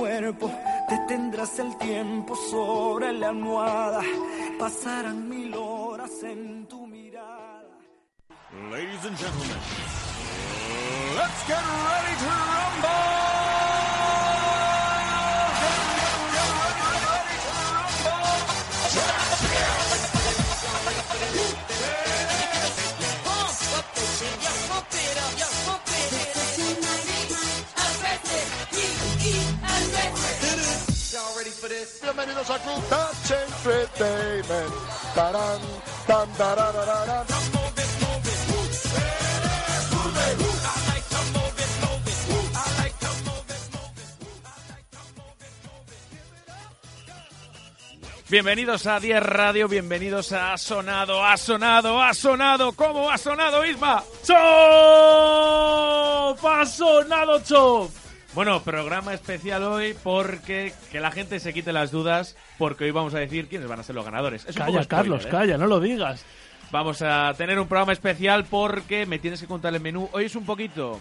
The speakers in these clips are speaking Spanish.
cuerpo, detendrás el tiempo sobre la almohada, pasarán mil horas en tu mirada. Ladies and gentlemen, let's get ready to rumble! Bienvenidos a Club Touch Entertainment. Tarán, tan. Bienvenidos a 10 Radio, bienvenidos a Sonado, ha sonado, ha sonado, ¿cómo ha sonado Isma? ¡Chop! ¡Ha sonado Chop! Bueno, programa especial hoy porque que la gente se quite las dudas porque hoy vamos a decir quiénes van a ser los ganadores. Es Calla, spoiler, Carlos, ¿eh? calla, no lo digas. Vamos a tener un programa especial porque me tienes que contar el menú. Hoy es un poquito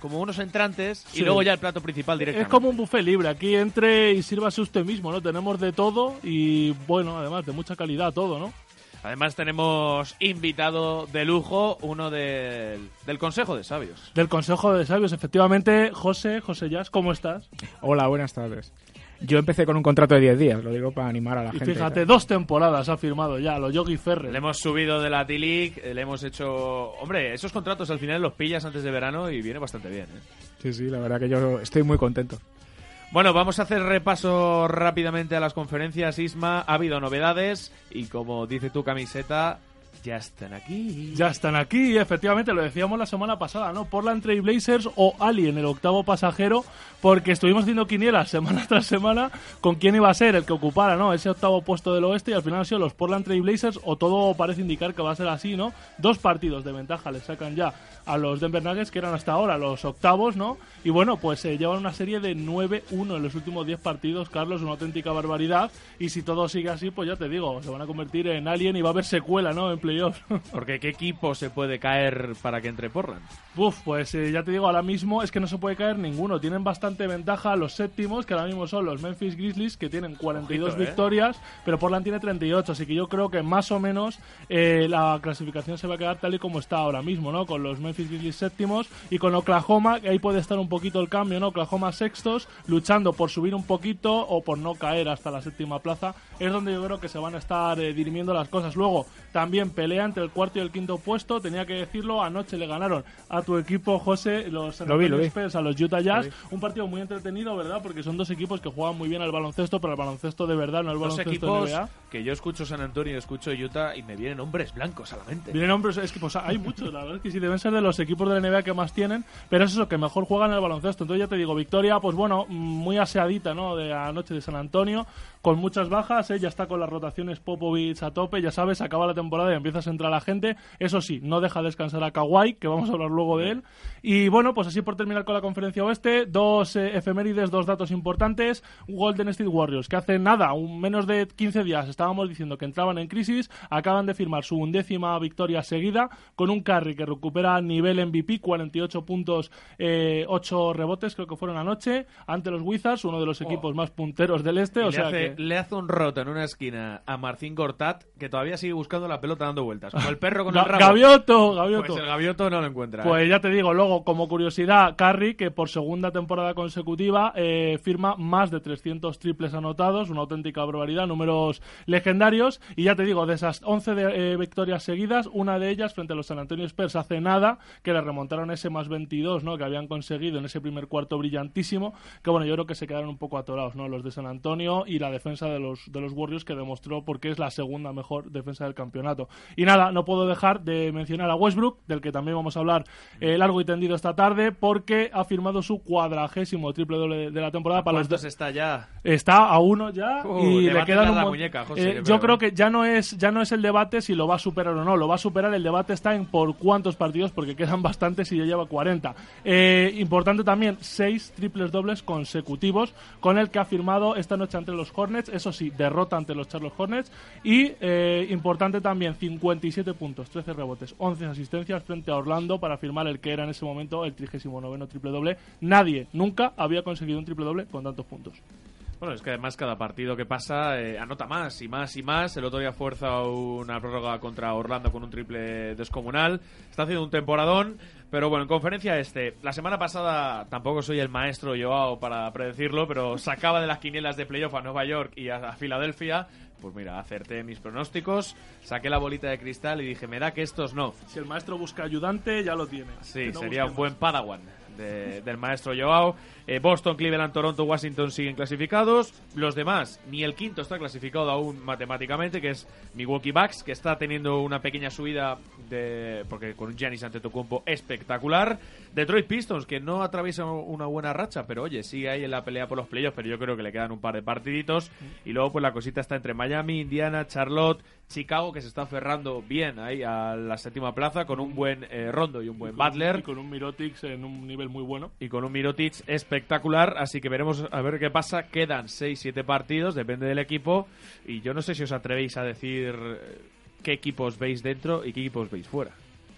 como unos entrantes y luego ya el plato principal Es directamente. como un buffet libre. Aquí entre y sírvase usted mismo, ¿no? Tenemos de todo y, bueno, además de mucha calidad todo, ¿no? Además tenemos invitado de lujo, uno del, del Consejo de Sabios. Del Consejo de Sabios, efectivamente, José, José Jazz, ¿cómo estás? Hola, buenas tardes. Yo empecé con un contrato de 10 días, lo digo para animar a la Y gente. fíjate, dos temporadas ha firmado ya, los Yogi Ferrer. Le hemos subido de la T-League, le hemos hecho... Hombre, esos contratos al final los pillas antes de verano y viene bastante bien. ¿eh? Sí, sí, la verdad que yo estoy muy contento. Bueno, vamos a hacer repaso rápidamente a las conferencias, Isma. Ha habido novedades y como dice tu camiseta, ya están aquí. Ya están aquí, efectivamente, lo decíamos la semana pasada, ¿no? Portland Trail Blazers o Alien, el octavo pasajero, porque estuvimos haciendo quinielas semana tras semana con quién iba a ser el que ocupara, ¿no? Ese octavo puesto del oeste y al final han sido los Portland Trail Blazers o todo parece indicar que va a ser así, ¿no? Dos partidos de ventaja le sacan ya a los Denver Nuggets, que eran hasta ahora los octavos, ¿no? Y bueno, pues se llevan una serie de 9-1 en los últimos 10 partidos, Carlos, una auténtica barbaridad. Y si todo sigue así, pues ya te digo, se van a convertir en Alien y va a haber secuela, ¿no? En Porque ¿qué equipo se puede caer para que entre Portland? Uf, pues eh, ya te digo, ahora mismo es que no se puede caer ninguno. Tienen bastante ventaja los séptimos, que ahora mismo son los Memphis Grizzlies, que tienen 42 Ojito, ¿eh? victorias, pero Portland tiene 38. Así que yo creo que más o menos eh, la clasificación se va a quedar tal y como está ahora mismo, ¿no? Con los Memphis Grizzlies séptimos y con Oklahoma, que ahí puede estar un poquito el cambio, ¿no? Oklahoma sextos, luchando por subir un poquito o por no caer hasta la séptima plaza. Es donde yo creo que se van a estar dirimiendo las cosas. Luego, también pelea entre el cuarto y el quinto puesto. Tenía que decirlo, anoche le ganaron a tu equipo, José, los San Lo vi, Antonio lo vi. Spurs, a los Utah Jazz. Lo. Un partido muy entretenido, ¿verdad? Porque son dos equipos que juegan muy bien al baloncesto, pero al baloncesto de verdad, no al baloncesto equipos NBA. que yo escucho San Antonio, escucho Utah y me vienen hombres blancos a la mente. Vienen hombres, es que pues, hay muchos, la verdad es que sí, deben ser de los equipos de la NBA que más tienen, pero es eso, que mejor juegan el baloncesto. Entonces ya te digo, victoria, pues bueno, mm, muy aseadita, ¿no? De anoche de San Antonio, con muchas bajas, ¿eh? ya está con las rotaciones Popovich a tope, ya sabes, acaba la temporada y empiezas a entrar la gente. Eso sí, no deja descansar a Kawhi, que vamos a hablar luego de él. Y bueno, pues así por terminar con la conferencia oeste, dos eh, efemérides, dos datos importantes. Golden State Warriors, que hace nada, un menos de 15 días estábamos diciendo que entraban en crisis, acaban de firmar su undécima victoria seguida con un carry que recupera nivel MVP, 48 puntos, eh, 8 rebotes, creo que fueron anoche, ante los Wizards, uno de los equipos más punteros del este. Y O sea hace, que... le hace un roto en una esquina a Marcin Gortat, que todavía sigue buscando la pelota dando vueltas. Como el perro con el rabo. Gavioto, Gavioto. Pues el gavioto no lo encuentra. ¿eh? Pues ya te digo, luego, como curiosidad, Curry, que por segunda temporada consecutiva eh, firma más de 300 triples anotados, una auténtica barbaridad, números legendarios. Y ya te digo, de esas 11 de- eh, victorias seguidas, una de ellas frente a los San Antonio Spurs hace nada, que le remontaron ese más 22 ¿no? que habían conseguido en ese primer cuarto brillantísimo, que bueno, yo creo que se quedaron un poco atorados, ¿no? Los de San Antonio y la defensa de los, de los Warriors, que demostró porque es la segunda mejor defensa del campeonato. Y nada, no puedo dejar de mencionar a Westbrook, del que también vamos a hablar eh, largo y tendido esta tarde, porque ha firmado su cuadragésimo triple doble de la temporada para los ¿Cuántos de- está ya? Está a uno ya Uh, y le quedan un la muñeca, José, Eh, yo creo que ya no es ya no es el debate si lo va a superar o no, lo va a superar. El debate está en por cuántos partidos, porque quedan bastantes y ya lleva 40. Eh, importante también seis triples dobles consecutivos con el que ha firmado esta noche ante los Hornets. Eso sí, derrota ante los Charlotte Hornets y eh, importante también 57 puntos, 13 rebotes, 11 asistencias frente a Orlando para firmar el que era en ese momento el 39 triple doble. Nadie nunca había conseguido un triple doble con tantos puntos. Bueno, es que además cada partido que pasa eh, anota más y más y más. El otro día fuerza una prórroga contra Orlando con un triple descomunal. Está haciendo un temporadón. Pero bueno, en conferencia este, la semana pasada tampoco soy el maestro Joao para predecirlo, pero sacaba de las quinielas de playoff a Nueva York y a, a Filadelfia. Pues mira, acerté mis pronósticos, saqué la bolita de cristal y dije, me da que estos no. Si el maestro busca ayudante, ya lo tiene. Sí, no sería un buen padawan de- del maestro Joao. Eh, Boston, Cleveland, Toronto, Washington siguen clasificados. Los demás, ni el quinto está clasificado aún matemáticamente, que es Milwaukee Bucks, que está teniendo una pequeña subida de porque con un Giannis Antetokounmpo espectacular. Detroit Pistons, que no atraviesa una buena racha, pero oye, sigue ahí en la pelea por los playoffs, pero yo creo que le quedan un par de partiditos. Y luego pues la cosita está entre Miami, Indiana, Charlotte, Chicago, que se está aferrando bien ahí a la séptima plaza con un buen eh, Rondo y un buen Y con- Butler Y con un Mirotic en un nivel muy bueno. y con un Mirotic espectacular, así que veremos a ver qué pasa. Quedan 6-7 partidos, depende del equipo, y yo no sé si os atrevéis a decir eh, qué equipos veis dentro y qué equipos veis fuera.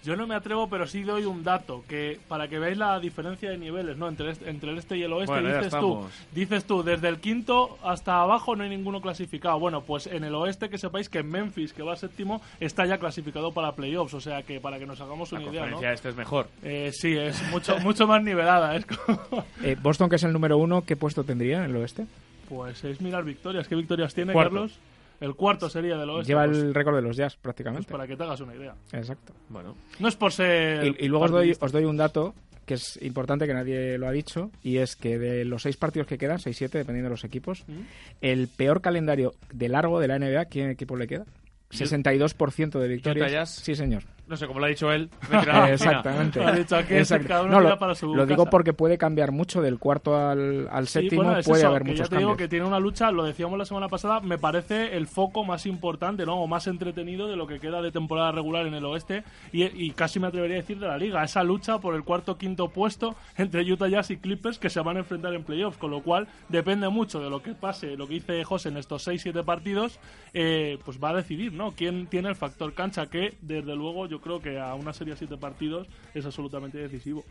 Yo no me atrevo, pero sí doy un dato que para que veáis la diferencia de niveles, ¿no? Entre, este- entre el este y el oeste, Bueno, dices tú, dices tú, desde el quinto hasta abajo no hay ninguno clasificado. Bueno, pues en el oeste que sepáis que Memphis, que va séptimo, está ya clasificado para playoffs, o sea que para que nos hagamos La una idea, ¿no? este es mejor. Eh, sí, es mucho mucho más nivelada, es como- Eh, Boston, que es el número uno, ¿qué puesto tendría en el oeste? Pues es mirar victorias, ¿qué victorias tiene Cuarto. Carlos? El cuarto sería del oeste. Lleva pues, el récord de los Jazz, pues prácticamente. para que te hagas una idea. Exacto. Bueno, No es por ser... Y, y luego os doy, os doy un dato que es importante, que nadie lo ha dicho, y es que de los seis partidos que quedan, 6-7, dependiendo de los equipos, ¿Mm? el peor calendario de largo de la NBA, ¿quién equipo le queda? 62% de victorias. Jazz? Sí, señor. No sé, como lo ha dicho él. Exactamente. Ha dicho aquí, Exacto. cada uno No, lo, para su lo digo porque puede cambiar mucho del cuarto al, al Sí, séptimo, bueno, es puede eso, haber que muchos ya te digo cambios. que tiene una lucha, lo decíamos la semana pasada, me parece el foco más importante, ¿no? O más entretenido de lo que queda de temporada regular en el oeste y, y casi me atrevería a decir de la liga. Esa lucha por el cuarto quinto puesto entre Utah Jazz y Clippers que se van a enfrentar en playoffs, con lo cual depende mucho de lo que pase, lo que dice José en estos 6-7 partidos, eh, pues va a decidir, ¿no? Quién tiene el factor cancha que, desde luego, yo creo que a una serie de 7 partidos es absolutamente decisivo.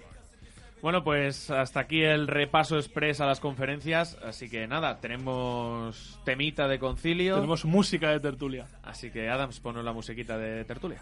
Bueno, pues hasta aquí el repaso express a las conferencias, así que nada, tenemos temita de concilio, Tenemos música de tertulia. así que Adams, ponos la musiquita de tertulia.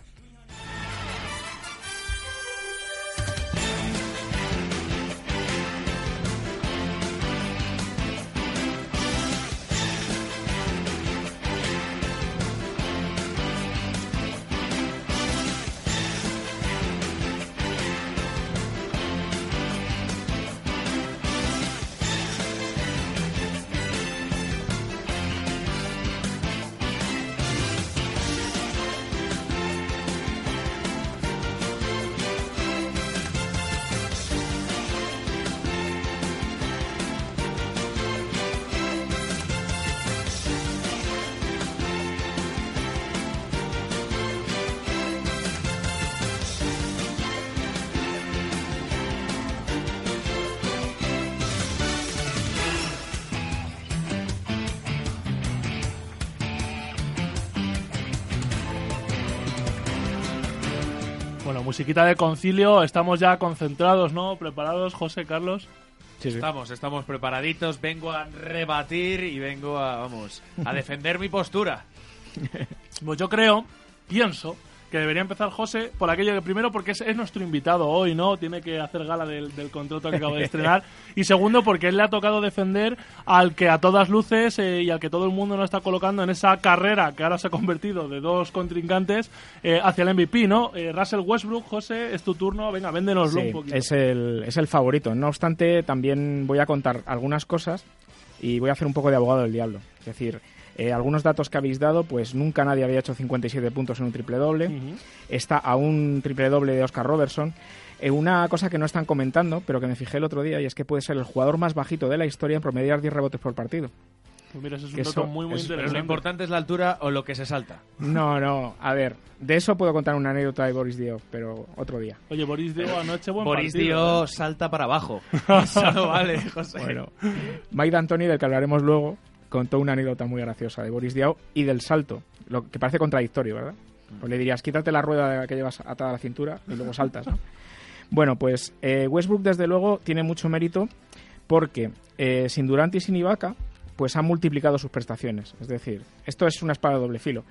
Musiquita de concilio, estamos ya concentrados, ¿no? Preparados, José, Carlos. Sí, sí. Estamos, estamos preparaditos, vengo a rebatir y vengo a, vamos, a defender mi postura. Pues yo creo, pienso, que debería empezar José por aquello que primero porque es, es nuestro invitado hoy, ¿no? Tiene que hacer gala del, del contrato que acaba de estrenar. Y segundo porque él le ha tocado defender al que a todas luces eh, y al que todo el mundo nos está colocando en esa carrera que ahora se ha convertido de dos contrincantes eh, hacia el MVP, ¿no? Eh, Russell Westbrook, José, es tu turno. Venga, véndenoslo Sí, un poquito. es el, es el favorito. No obstante, también voy a contar algunas cosas y voy a hacer un poco de abogado del diablo. Es decir, eh, algunos datos que habéis dado, pues nunca nadie había hecho 57 puntos en un triple doble. Está a un triple doble de Oscar Robertson. Eh, una cosa que no están comentando, pero que me fijé el otro día, y es que puede ser el jugador más bajito de la historia en promediar 10 rebotes por partido. Pues mira, ese es un dato eso- muy, muy es- Pero lo interesante. importante es la altura o lo que se salta. No, no, a ver, de eso puedo contar una anécdota de Boris Dio, pero otro día. Oye, Boris dio anoche buen Boris partido, Dio ¿eh? salta para abajo. Eso no vale, José. Bueno, Mike D'Antoni, del que hablaremos luego, contó una anécdota muy graciosa de Boris Diaw y del salto, lo que parece contradictorio, ¿verdad? Pues le dirías, quítate la rueda que llevas atada a la cintura y luego saltas, ¿no? Bueno, pues eh, Westbrook desde luego tiene mucho mérito porque eh, sin Durant y sin Ibaka pues han multiplicado sus prestaciones. Es decir, esto es una espada de doble filo.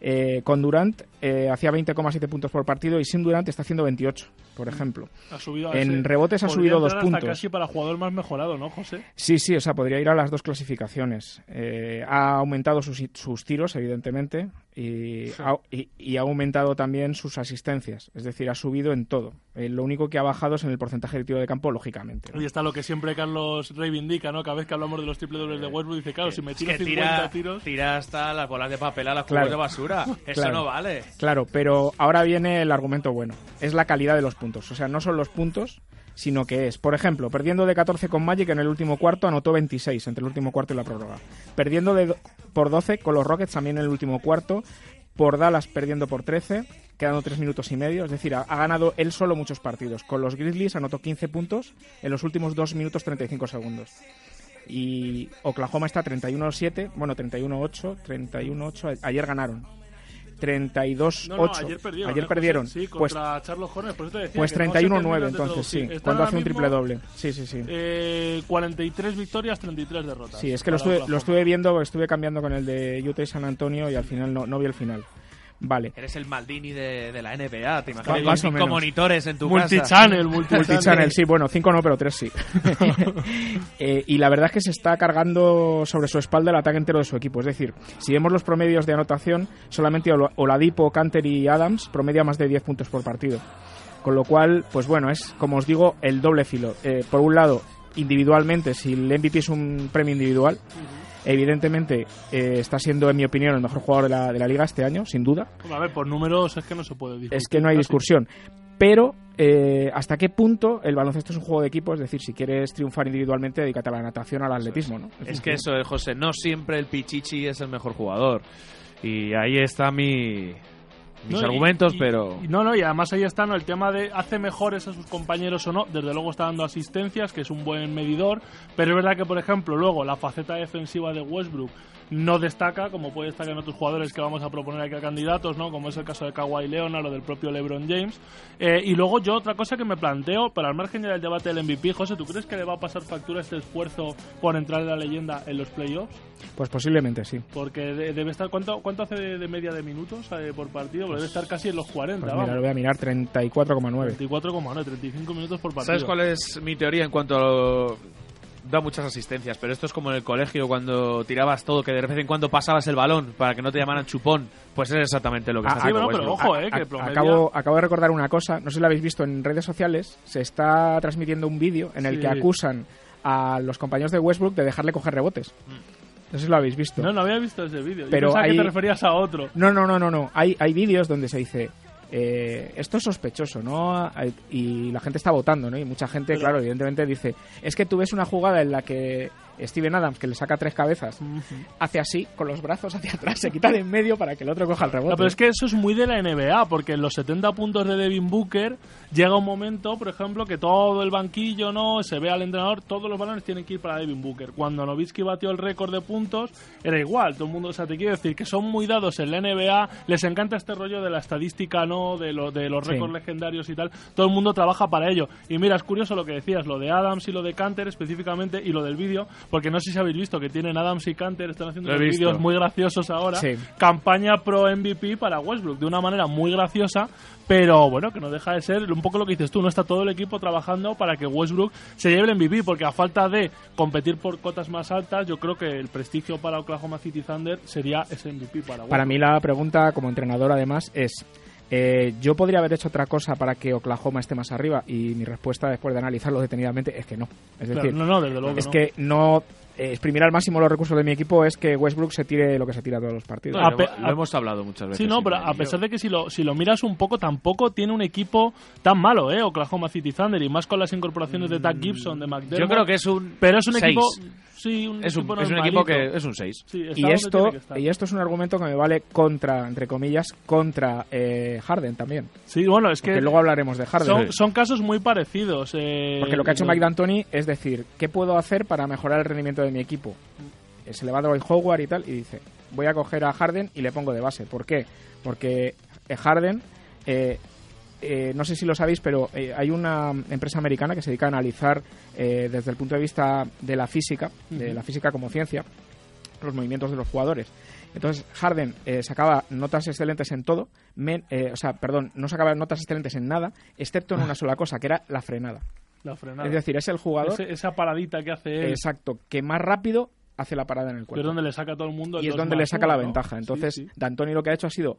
Eh, con Durant eh, hacía 20,7 puntos por partido y sin Durant está haciendo 28, por ejemplo. Ha subido a En ese- rebotes ha subido dos puntos. casi para jugador más mejorado, ¿no, José? Sí, sí, o sea, podría ir a las dos clasificaciones. Eh, ha aumentado sus, sus tiros, evidentemente, y, ha, y- y ha aumentado también sus asistencias. Es decir, ha subido en todo. Eh, lo único que ha bajado es en el porcentaje de tiro de campo, lógicamente. ¿no? Y está lo que siempre Carlos reivindica, ¿no? Cada vez que hablamos de los triple dobles de Westbrook, dice, claro, si me Es tiro que 50 tira, tiros... tira hasta las bolas de papel a las Claro. cubos de basura. Eso Claro. no vale. Claro, pero ahora viene el argumento bueno. Es la calidad de los puntos. O sea, no son los puntos, sino que es, por ejemplo, perdiendo de 14 con Magic en el último cuarto, anotó 26 entre el último cuarto y la prórroga. Perdiendo de, por 12 con los Rockets también en el último cuarto. Por Dallas perdiendo por 13, quedando 3 minutos y medio. Es decir, ha, ganado él solo muchos partidos. Con los Grizzlies anotó 15 puntos en los últimos 2 minutos 35 segundos. Y Oklahoma está 31-7, bueno, 31-8, 31-8. a- Ayer ganaron. 32-8. No, no, ayer perdieron. Ayer ¿eh, perdieron. Sí, pues contra Charles Hornets, por eso te decía pues que no se terminan 31-9 de entonces, sí. Cuando hace un triple doble. Sí, sí, sí. Eh, 43 victorias, 33 derrotas. Sí, es que lo estuve, lo estuve viendo, estuve cambiando con el de Utah y San Antonio y al final no, no vi el final. Vale. Eres el Maldini de, de la NBA, te Ma- imaginas. más Con o cinco menos. monitores en tu casa. Multichannel, multichannel. Multichannel, sí, bueno, cinco no, pero tres sí. Eh, y la verdad es que se está cargando sobre su espalda el ataque entero de su equipo. Es decir, si vemos los promedios de anotación, solamente Ola- Oladipo, Canter y Adams promedia más de 10 puntos por partido. Con lo cual, pues bueno, es, como os digo, el doble filo. Eh, por un lado, individualmente, si el MVP es un premio individual, evidentemente eh, está siendo, en mi opinión, el mejor jugador de la, de la liga este año, sin duda. A ver, por números es que no se puede discutir. Es que no hay casi. discusión. Pero, eh, ¿hasta qué punto el baloncesto es un juego de equipo? Es decir, si quieres triunfar individualmente, dedícate a la natación, al atletismo, ¿no? Es que eso, eh, José, no siempre el Pichichi es el mejor jugador. Y ahí está mi, mis No, argumentos, y- pero... no, no, y además ahí está ¿no? el tema de hace mejores a sus compañeros o no. Desde luego está dando asistencias, que es un buen medidor. Pero es verdad que, por ejemplo, luego la faceta defensiva de Westbrook no destaca, como puede destacar en otros jugadores que vamos a proponer aquí a candidatos, ¿no? Como es el caso de Kawhi Leonard o del propio LeBron James. Eh, y luego yo otra cosa que me planteo, para al margen ya del debate del MVP, José, ¿tú crees que le va a pasar factura este esfuerzo por entrar en la leyenda en los playoffs? Pues posiblemente sí. Porque de- debe estar, ¿cuánto, cuánto hace de, de media de minutos eh, por partido? Porque debe estar casi en los 40, Pues vamos. mira, lo voy a mirar, 34,9. 24,9, 35 minutos por partido. ¿Sabes cuál es mi teoría en cuanto a lo- Da muchas asistencias, pero esto es como en el colegio cuando tirabas todo, que de vez en cuando pasabas el balón para que no te llamaran chupón. Pues es exactamente lo que Ah, está sí, haciendo bueno, pero Westbrook. ojo, eh, que A- promedia- acabo, acabo de recordar una cosa, no sé si lo habéis visto en redes sociales, se está transmitiendo un vídeo en el Sí. que acusan a los compañeros de Westbrook de dejarle coger rebotes. No sé si lo habéis visto. No, no había visto ese vídeo. Yo Pero pensaba hay- que te referías a otro. No, no, no, no, no. Hay, hay vídeos donde se dice, eh, esto es sospechoso, ¿no? Y la gente está votando, ¿no? Y mucha gente, claro, evidentemente dice, es que tú ves una jugada en la que Steven Adams, que le saca tres cabezas, hace así, con los brazos hacia atrás, se quita de en medio para que el otro coja el rebote. No, pero es que eso es muy de la NBA, porque en los 70 puntos de Devin Booker llega un momento, por ejemplo, que todo el banquillo, no se ve al entrenador, todos los balones tienen que ir para Devin Booker. Cuando Novitsky batió el récord de puntos, era igual, todo el mundo, o sea, te quiero decir que son muy dados en la NBA, les encanta este rollo de la estadística, no, de, lo, de los Sí. récords legendarios y tal, todo el mundo trabaja para ello. Y mira, es curioso lo que decías, lo de Adams y lo de Canter específicamente, y lo del vídeo, porque no sé si habéis visto que tienen Adams y Canter, están haciendo unos vídeos muy graciosos ahora, Sí. campaña pro MVP para Westbrook de una manera muy graciosa, pero bueno, que no deja de ser un poco lo que dices tú, no está todo el equipo trabajando para que Westbrook se lleve el MVP, porque a falta de competir por cotas más altas, yo creo que el prestigio para Oklahoma City Thunder sería ese MVP para Westbrook. Para mí la pregunta como entrenador además es, eh, ¿yo podría haber hecho otra cosa para que Oklahoma esté más arriba? Y mi respuesta después de analizarlo detenidamente es que no. Es Claro, decir, no, no, desde luego es no. que no eh, exprimir al máximo los recursos de mi equipo es que Westbrook se tire lo que se tira todos los partidos. Lo, lo hemos hablado muchas veces. Sí, no, pero a pesar de que si lo, si lo miras un poco, tampoco tiene un equipo tan malo, ¿eh? Oklahoma City Thunder, y más con las incorporaciones de Doug Gibson, de McDermott. Yo creo que es un. Pero es un seis. equipo... Sí, un Es un, equipo es un equipo que es un 6. Sí, está Y esto, y esto es un argumento que me vale contra, entre comillas, contra eh, Harden también. Sí, bueno, es que luego hablaremos de Harden. son, son casos muy parecidos. eh, Porque lo que ha hecho Mike D'Antoni es decir, ¿qué puedo hacer para mejorar el rendimiento de mi equipo? Eh, Se le va a Dwight Howard y tal, y dice, voy a coger a Harden y le pongo de base. ¿Por qué? Porque eh, Harden eh, eh, no sé si lo sabéis, pero eh, hay una empresa americana que se dedica a analizar eh, desde el punto de vista de la física, de la física como ciencia, los movimientos de los jugadores. Entonces, Harden sacaba notas excelentes en todo, men- o sea, perdón, no sacaba notas excelentes en nada, excepto en una sola cosa, que era la frenada. La frenada. Es decir, es el jugador Ese- esa paradita que hace él, exacto que más rápido hace la parada en el que es cuerpo. donde le saca a todo el mundo. el y es donde le saca la ventaja. Sí, Entonces, sí. D'Antoni lo que ha hecho ha sido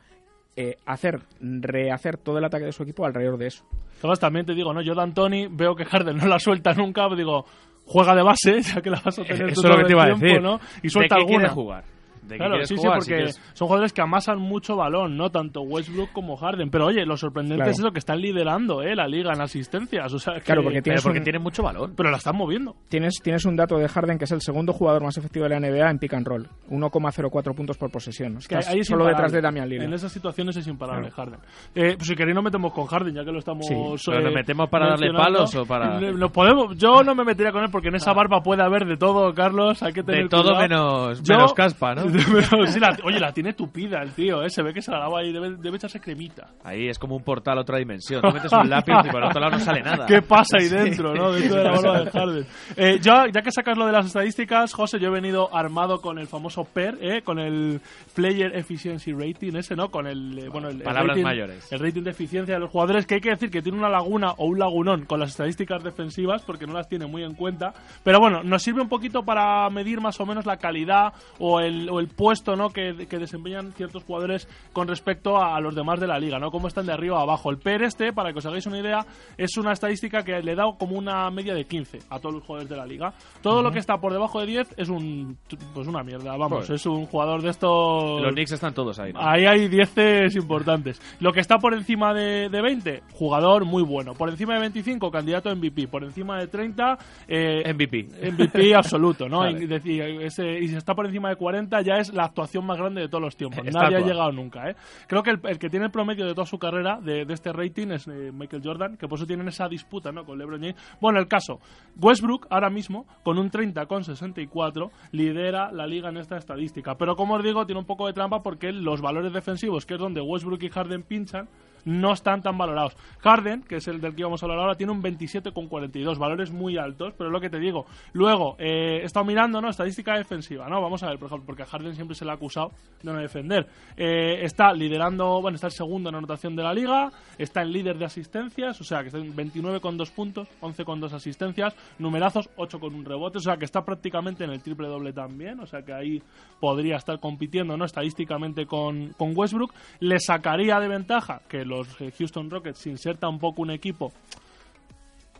eh, hacer, rehacer todo el ataque de su equipo alrededor de eso. Además, también te digo, ¿no? Yo, D'Antoni, veo que Harden no la suelta nunca, digo, juega de base, ya que la vas a tener Eso tú es lo todo que el te iba a tiempo, decir. ¿no? Y suelta ¿De qué quiere alguna. jugar? ¿De qué Claro, quieres sí, sí, jugar? Porque quieres- son jugadores que amasan mucho balón, ¿no? Tanto Westbrook como Harden. Pero oye, lo sorprendente Claro. es eso que están liderando, ¿eh? La liga en asistencias. O sea, que- Claro, porque tienes porque un- tienen mucho balón. Pero la están moviendo. Tienes, tienes un dato de Harden que es el segundo jugador más efectivo de la NBA en pick and roll, 1,04 puntos por posesión. Que Estás ahí es solo imparable. detrás de Damian Lillard. En esas situaciones es imparable Harden. Eh, pues si queréis nos metemos con Harden, ya que lo estamos... Sí. ¿Pero nos eh, metemos para darle palos o para...? Eh, Nos podemos, yo no me metería con él porque en esa barba puede haber de todo, Carlos. Hay que tener De todo cuidado. menos, Yo- menos caspa, ¿no? Menos- sí, la- oye, la tiene tupida el tío, ¿eh? Se ve que se la lava ahí, debe, debe echarse cremita. Ahí es como un portal a otra dimensión. Tú metes un lápiz y por el otro lado no sale nada. ¿Qué pasa ahí dentro, no? Dentro de la barba de Harden. Eh, yo, ya que sacas lo de las estadísticas, José, yo he venido armado con el famoso PER, ¿eh? Con el Player Efficiency Rating ese, ¿no? Con el, eh, bueno, el, el Palabras rating, mayores. El rating de eficiencia de los jugadores, que hay que decir que tiene una laguna o un lagunón con las estadísticas defensivas, porque no las tiene muy en cuenta. Pero bueno, nos sirve un poquito para medir más o menos la calidad o el, o el puesto, ¿no? Que, que desempeñan ciertos jugadores con respecto a, los demás de la liga, ¿no? Cómo están de arriba a abajo. El PER este, para que os hagáis una idea, es una estadística que le da como una media de 15 a todos los jugadores de la liga. Todo lo que está por debajo de 10 es un pues una mierda, vamos, Joder. es un jugador de estos Los Knicks están todos ahí. ¿no? Ahí hay 10 importantes. Lo que está por encima de, de 20, jugador muy bueno. Por encima de 25, candidato a MVP. Por encima de 30, eh, MVP. MVP absoluto, ¿no? Vale. Y, ese- y si está por encima de 40 ya es la actuación más grande de todos los tiempos. Nadie ha llegado nunca, ¿eh? Creo que el, el que tiene el promedio de toda su carrera de, de este rating es eh, Michael Jordan, que por eso tienen esa disputa, ¿no? Con LeBron James. Bueno, el caso, Westbrook ahora mismo, con un 30,64, lidera la liga en esta estadística. Pero como os digo, tiene un poco de trampa porque los valores defensivos, que es donde Westbrook y Harden pinchan, no están tan valorados. Harden, que es el del que vamos a hablar ahora, tiene un 27,42, valores muy altos, pero es lo que te digo. Luego, eh, he estado mirando, ¿no? Estadística defensiva, ¿no? Vamos a ver, por ejemplo, porque a Harden siempre se le ha acusado de no defender. Eh, está liderando, bueno, está el segundo en anotación de la liga, está el líder de asistencias, o sea, que está en 29,2 puntos, 11,2 asistencias, numerazos, 8 con un rebote, o sea, que está prácticamente en el triple doble también, o sea, que ahí podría estar compitiendo, ¿no? Estadísticamente con, con Westbrook. Le sacaría de ventaja que los eh, Houston Rockets inserta un poco un equipo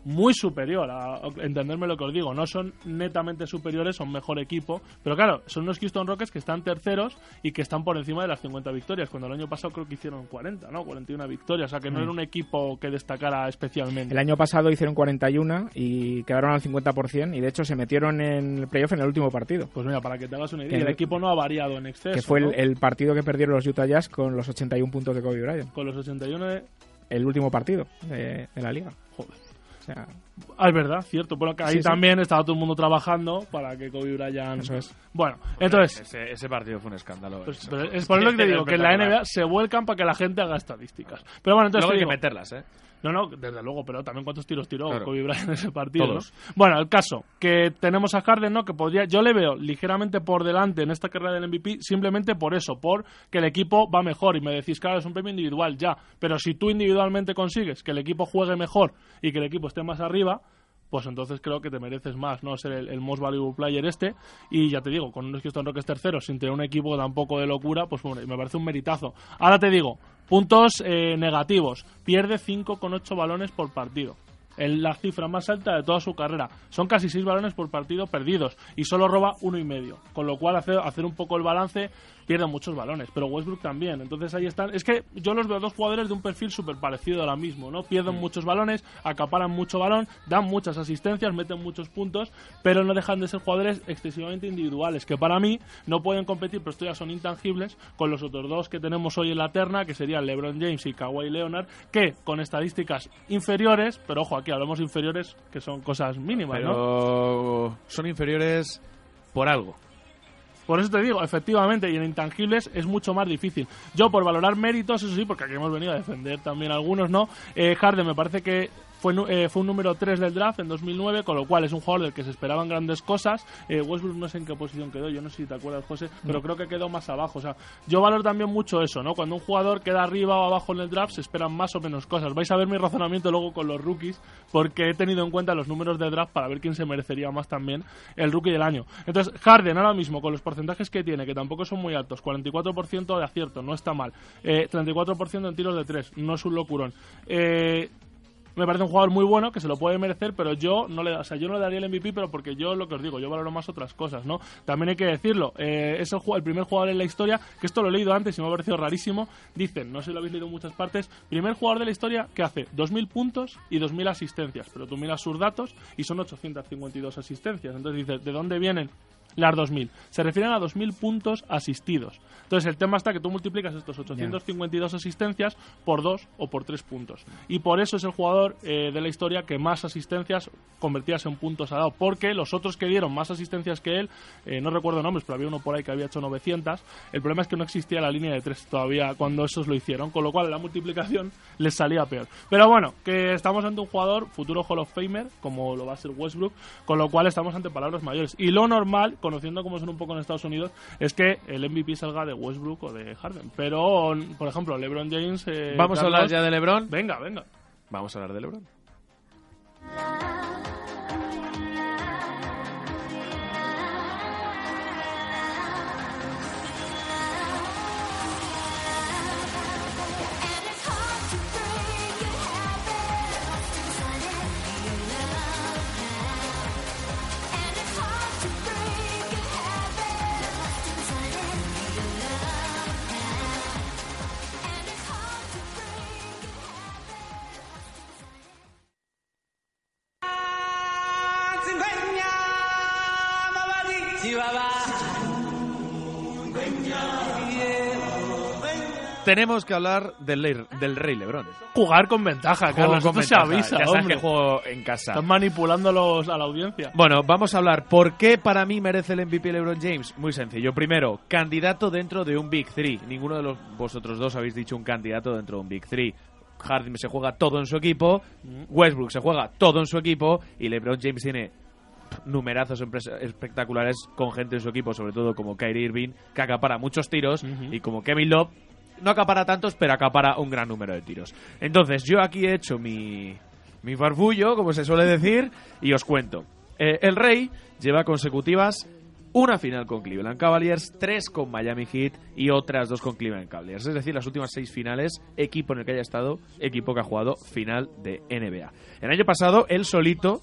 muy superior, a, a entenderme lo que os digo, no son netamente superiores, son mejor equipo, pero claro, son los Houston Rockets que están terceros y que están por encima de las 50 victorias, cuando el año pasado creo que hicieron 40, ¿no? 41 victorias, o sea que no era un equipo que destacara especialmente. El año pasado hicieron 41 y quedaron al 50% y de hecho se metieron en el playoff en el último partido, Pues mira, para que te hagas una idea, el el- equipo no ha variado en exceso. que fue el, partido que perdieron los Utah Jazz con los 81 puntos de Kobe Bryant. Con los 81 de... El último partido de, de la liga. Joder. O sea, Ah, es verdad, cierto. Bueno, que ahí Sí, sí. también estaba todo el mundo trabajando para que Kobe Bryant... Eso es. Bueno, entonces... Ese, ese partido fue un escándalo. Pues, pero es por lo que te digo, que en la. NBA se vuelcan para que la gente haga estadísticas. Pero bueno, entonces Luego hay que meterlas, ¿eh? No, no, desde luego, pero también cuántos tiros tiró Claro. Kobe Bryant en ese partido. Todos. ¿no? Bueno, el caso, que tenemos a Harden, ¿no? Que podría, yo le veo ligeramente por delante en esta carrera del MVP, simplemente por eso, por que el equipo va mejor. Y me decís, claro, es un premio individual, ya. Pero si tú individualmente consigues que el equipo juegue mejor y que el equipo esté más arriba, pues entonces creo que te mereces más, ¿no? Ser el, most valuable player este. Y ya te digo, con unos Houston Rockets terceros, sin tener un equipo tampoco de locura, pues bueno, me parece un meritazo. Ahora te digo, puntos eh, negativos. Pierde 5,8 balones por partido. En la cifra más alta de toda su carrera. Son casi 6 balones por partido perdidos. Y solo roba uno y medio. Con lo cual, hacer, hacer un poco el balance, pierde muchos balones. Pero Westbrook también. Entonces ahí están. Es que yo los veo dos jugadores de un perfil súper parecido ahora mismo. ¿no? Pierden muchos balones, acaparan mucho balón, dan muchas asistencias, meten muchos puntos. Pero no dejan de ser jugadores excesivamente individuales. Que para mí no pueden competir, pero esto ya son intangibles. Con los otros dos que tenemos hoy en la terna, que serían LeBron James y Kawhi Leonard. Que con estadísticas inferiores, pero ojo, aquí hablamos inferiores que son cosas mínimas, ¿no? Pero son inferiores por algo. Por eso te digo, efectivamente, y en intangibles es mucho más difícil. Yo, por valorar méritos, eso sí, porque aquí hemos venido a defender también algunos, ¿no? Eh, Harden me parece que fue, eh, fue un número 3 del draft en 2009, con lo cual es un jugador del que se esperaban grandes cosas. Eh, Westbrook no sé en qué posición quedó, yo no sé si te acuerdas, José, pero creo que quedó más abajo. O sea, yo valoro también mucho eso, ¿no? Cuando un jugador queda arriba o abajo en el draft, se esperan más o menos cosas. Vais a ver mi razonamiento luego con los rookies, porque he tenido en cuenta los números de draft para ver quién se merecería más también el rookie del año. Entonces, Harden ahora mismo, con los porcentajes que tiene, que tampoco son muy altos, 44% de acierto, no está mal. Eh, 34% en tiros de 3, no es un locurón. Eh, me parece un jugador muy bueno que se lo puede merecer, pero yo no le, o sea, yo no le daría el MVP, pero porque yo lo que os digo, yo valoro más otras cosas, ¿no? También hay que decirlo, eh, es el, el primer jugador en la historia, que esto lo he leído antes y me ha parecido rarísimo, dicen, no sé si lo habéis leído en muchas partes, primer jugador de la historia que hace 2.000 puntos y 2.000 asistencias, pero tú miras sus datos y son 852 asistencias, entonces dices, ¿de dónde vienen? Las 2.000. Se refieren a 2.000 puntos asistidos. Entonces el tema está que tú multiplicas estos 852 asistencias por 2 o por 3 puntos. Y por eso es el jugador eh, de la historia que más asistencias convertidas en puntos ha dado. Porque los otros que dieron más asistencias que él, eh, no recuerdo nombres, pero había uno por ahí que había hecho 900. El problema es que no existía la línea de 3 todavía cuando esos lo hicieron. Con lo cual la multiplicación les salía peor. Pero bueno, que estamos ante un jugador futuro Hall of Famer, como lo va a ser Westbrook. Con lo cual estamos ante palabras mayores. Y lo normal, conociendo cómo son un poco en Estados Unidos, es que el MVP salga de Westbrook o de Harden. Pero, por ejemplo, LeBron James. eh, Vamos a hablar ya de LeBron. Venga, venga. Vamos a hablar de LeBron. Tenemos que hablar del, del rey LeBron. Jugar con ventaja, Carlos. Con se avisa, Ya sabes hombre. que juego en casa. Están manipulando a la audiencia. Bueno, vamos a hablar por qué para mí merece el MVP LeBron James. Muy sencillo. Primero, candidato dentro de un Big Three. Ninguno de los, vosotros dos habéis dicho un candidato dentro de un Big Three. Harden se juega todo en su equipo, Westbrook se juega todo en su equipo y LeBron James tiene numerazos espectaculares con gente en su equipo, sobre todo como Kyrie Irving, que acapara muchos tiros, y como Kevin Love, no acapara tantos, pero acapara un gran número de tiros. Entonces, yo aquí he hecho mi, mi barbullo, como se suele decir, y os cuento. Eh, el Rey lleva consecutivas una final con Cleveland Cavaliers, tres con Miami Heat y otras dos con Cleveland Cavaliers. Es decir, las últimas seis finales, equipo en el que haya estado, equipo que ha jugado final de NBA. El año pasado, él solito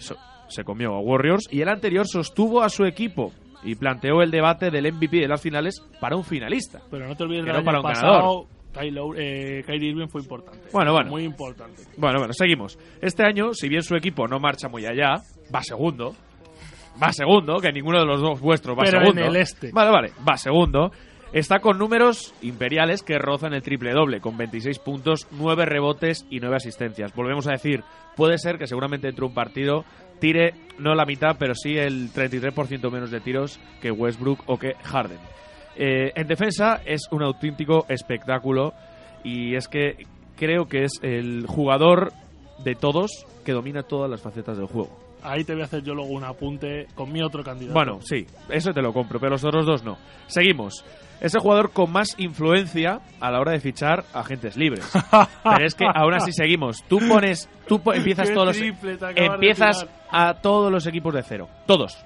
so- se comió a Warriors y el anterior sostuvo a su equipo y planteó el debate del MVP de las finales para un finalista. Pero no te olvides Que no para un pasado. Kylo- eh, Kyrie Irving fue importante. Bueno, bueno. Muy importante. Bueno, bueno, seguimos. Este año, si bien su equipo no marcha muy allá, va segundo. Va segundo, que ninguno de los dos vuestros va Pero en segundo. el este. Vale, vale, va segundo. Está con números imperiales que rozan el triple doble, con 26 puntos, 9 rebotes y 9 asistencias. Volvemos a decir, puede ser que seguramente dentro de un partido tire no la mitad, pero sí el 33% menos de tiros que Westbrook o que Harden. Eh, en defensa es un auténtico espectáculo y es que creo que es el jugador de todos que domina todas las facetas del juego. Ahí te voy a hacer yo luego un apunte con mi otro candidato. Bueno, sí, eso te lo compro, pero los otros dos no. Seguimos. Es el jugador con más influencia a la hora de fichar agentes libres. Pero es que aún así seguimos. Tú pones, tú po- empiezas todos los, empiezas a todos los equipos de cero, todos.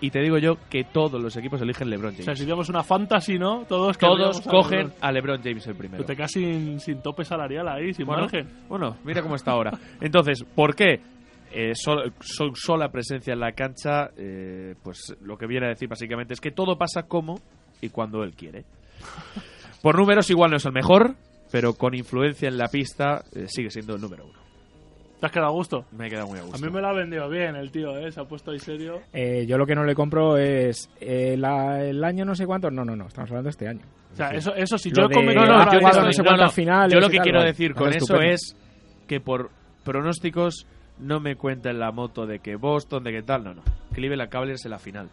Y te digo yo que todos los equipos eligen LeBron o sea, James. si tenemos una fantasy, ¿no? Todos, todos a cogen LeBron. a LeBron James el primero. Tú te quedas sin, sin tope salarial ahí, sin Bueno, margen. bueno, mira cómo está ahora. Entonces, ¿por qué? Eh, sol- sol- sola presencia en la cancha, eh, pues lo que viene a decir básicamente es que todo pasa como y cuando él quiere. Por números igual no es el mejor, pero con influencia en la pista eh, sigue siendo el número uno. ¿Te has quedado a gusto? Me he quedado muy a gusto. A mí me lo ha vendido bien el tío, ¿eh? Se ha puesto ahí serio. Eh, yo lo que no le compro es eh, la- el año no sé cuánto. No, no, no. Estamos hablando de este año. O sea, eso, eso si Lo yo cometido No, no, yo no cuántas finales Yo lo que quiero decir con eso es que por pronósticos no me cuenten la moto de que Boston, de que tal, no, no. Cleveland Cavaliers en la final.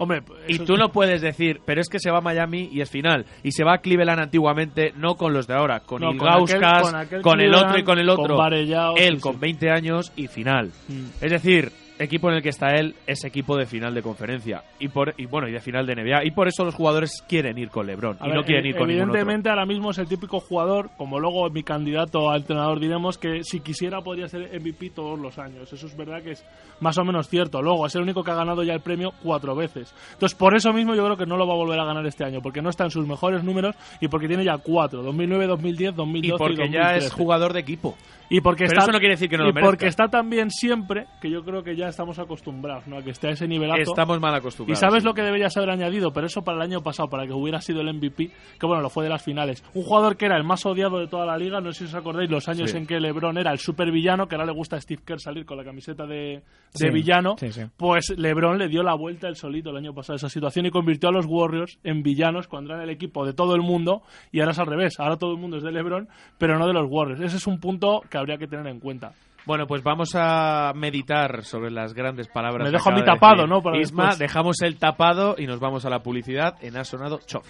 Hombre, Y tú no puedes decir, pero es que se va a Miami y es final. Y se va a Cleveland antiguamente, no con los de ahora, con No, con aquel- Gauskas, con aquel con el otro y con el otro. con él sí, con sí. 20 años y final. Mm. Es decir, equipo en el que está él es equipo de final de conferencia y por y bueno y de final de NBA y por eso los jugadores quieren ir con LeBron A y ver, no quieren ir con otro. Evidentemente, ahora mismo es el típico jugador, como luego mi candidato a entrenador diremos, que si quisiera podría ser MVP todos los años. Eso es verdad que es más o menos cierto. Luego, es el único que ha ganado ya el premio cuatro veces. Entonces, por eso mismo yo creo que no lo va a volver a ganar este año, porque no está en sus mejores números y porque tiene ya cuatro: 2009, 2010, 2012 Y porque 2013. ya es jugador de equipo. Y porque Pero está, eso no quiere decir que no y lo merezca. porque está tan bien siempre que yo creo que ya estamos acostumbrados ¿no? a que esté a ese nivelazo. Estamos mal Y acostumbrados. sabes sí. lo que deberías haber añadido, pero eso para el año pasado, para que hubiera sido el MVP, que bueno, lo fue de las finales. Un jugador que era el más odiado de toda la liga, no sé si os acordáis los años Sí. en que LeBron era el super villano, que ahora le gusta a Steve Kerr salir con la camiseta de, de Sí, villano. sí, sí. Pues LeBron le dio la vuelta el solito el año pasado a esa situación y convirtió a los Warriors en villanos cuando eran el equipo de todo el mundo y ahora es al revés. Ahora todo el mundo es de LeBron, pero no de los Warriors. Ese es un punto que habría que tener en cuenta. Bueno, pues vamos a meditar sobre las grandes palabras. Me dejo a mí de tapado, decir ¿no? Para Isma, después. dejamos el tapado y nos vamos a la publicidad en Ha sonado Chof.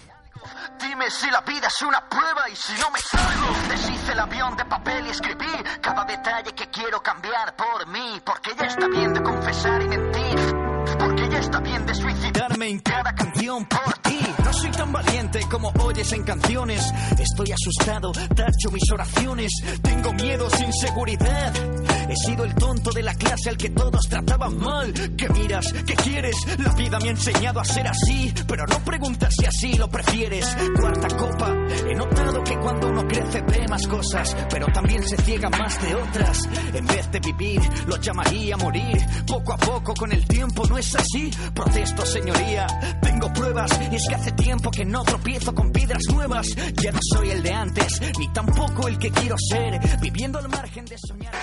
Dime si la vida es una prueba y si no me salgo. Deshice el avión de papel y escribí cada detalle que quiero cambiar por mí. Porque ya está bien de confesar y mentir. Porque ya está bien de suicidarme en cada canción por No soy tan valiente como oyes en canciones. Estoy asustado, tacho mis oraciones. Tengo miedo sin seguridad. He sido el tonto de la clase al que todos trataban mal. ¿Qué miras? ¿Qué quieres? La vida me ha enseñado a ser así. Pero no preguntas si así lo prefieres. Cuarta copa. He notado que cuando uno crece ve más cosas. Pero también se ciega más de otras. En vez de vivir, lo llamaría morir. Poco a poco con el tiempo no es así. Protesto, señoría. Tengo pruebas. Y es que hace tiempo que no tropiezo con piedras nuevas. Ya no soy el de antes. Ni tampoco el que quiero ser. Viviendo al margen de soñar.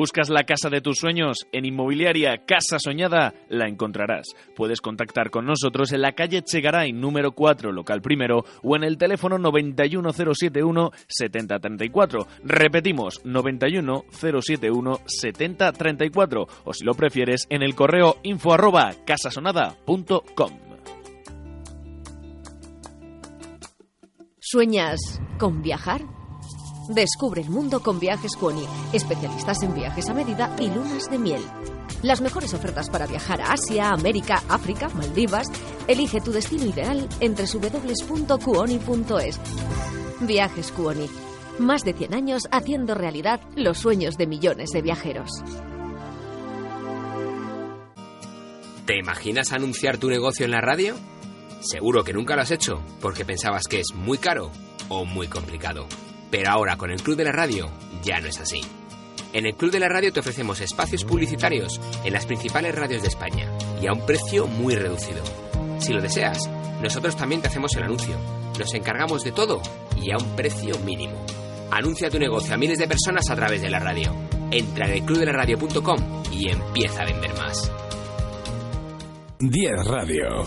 ¿Buscas la casa de tus sueños? En Inmobiliaria Casa Soñada la encontrarás. Puedes contactar con nosotros en la calle Chegaray, número 4, local primero, o en el teléfono 91071-7034. Repetimos, 91071-7034. O si lo prefieres, en el correo info arroba casasonada.com. ¿Sueñas con viajar? Descubre el mundo con Viajes Cuoni, especialistas en viajes a medida y lunas de miel. Las mejores ofertas para viajar a Asia, América, África, Maldivas. Elige tu destino ideal entre www.cuoni.es. Viajes Cuoni. Más de 100 años haciendo realidad los sueños de millones de viajeros. ¿Te imaginas anunciar tu negocio en la radio? Seguro que nunca lo has hecho, porque pensabas que es muy caro o muy complicado. Pero ahora con el Club de la Radio ya no es así. En el Club de la Radio te ofrecemos espacios publicitarios en las principales radios de España y a un precio muy reducido. Si lo deseas, nosotros también te hacemos el anuncio. Nos encargamos de todo y a un precio mínimo. Anuncia tu negocio a miles de personas a través de la radio. Entra en elclubdelaradio.com y empieza a vender más. 10 Radio.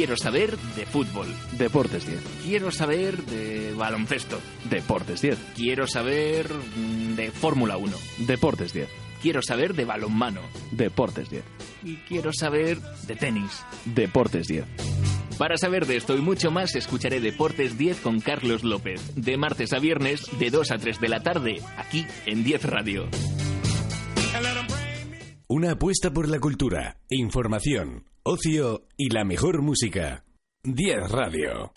Quiero saber de fútbol. Deportes 10. Quiero saber de baloncesto. Deportes 10. Quiero saber mm, de Fórmula 1. Deportes 10. Quiero saber de balonmano. Deportes 10. Y quiero saber de tenis. Deportes 10. Para saber de esto y mucho más, escucharé Deportes 10 con Carlos López. De martes a viernes, de 2 a 3 de la tarde, aquí en 10 Radio. Una apuesta por la cultura, información, ocio y la mejor música. 10 Radio.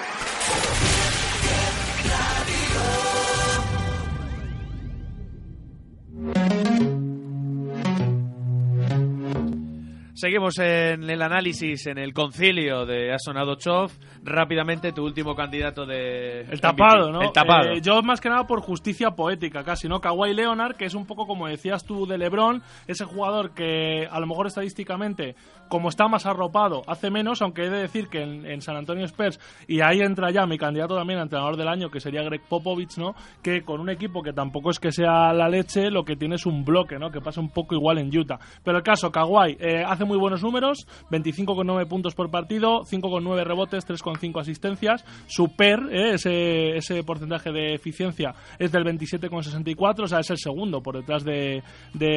Seguimos en el análisis, en el concilio de Ha sonado Chov. Rápidamente, tu último candidato de. El tapado, ¿no? El tapado. Eh, yo más que nada por justicia poética casi, ¿no? Kawhi Leonard, que es un poco como decías tú de LeBron, ese jugador que a lo mejor estadísticamente, como está más arropado, hace menos, aunque he de decir que en, en San Antonio Spurs, y ahí entra ya mi candidato también a entrenador del año, que sería Greg Popovich, ¿no? Que con un equipo que tampoco es que sea la leche, lo que tiene es un bloque, ¿no? Que pasa un poco igual en Utah. Pero el caso, Kawhi eh, hace muy buenos números, 25,9 puntos por partido, 5,9 rebotes, 3,5 asistencias. Su PER, eh, ese, ese porcentaje de eficiencia, es del 27,64, o sea, es el segundo por detrás de,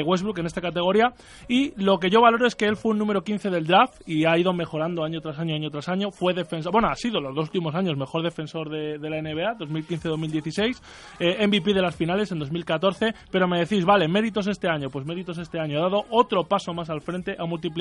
Westbrook en esta categoría. Y lo que yo valoro es que él fue un número 15 del draft y ha ido mejorando año tras año, año tras año. Fue defensor, bueno, ha sido los dos últimos años mejor defensor de, la NBA, 2015-2016, eh, MVP de las finales en 2014. Pero me decís, vale, méritos este año, pues méritos este año. Ha dado otro paso más al frente, ha multiplicado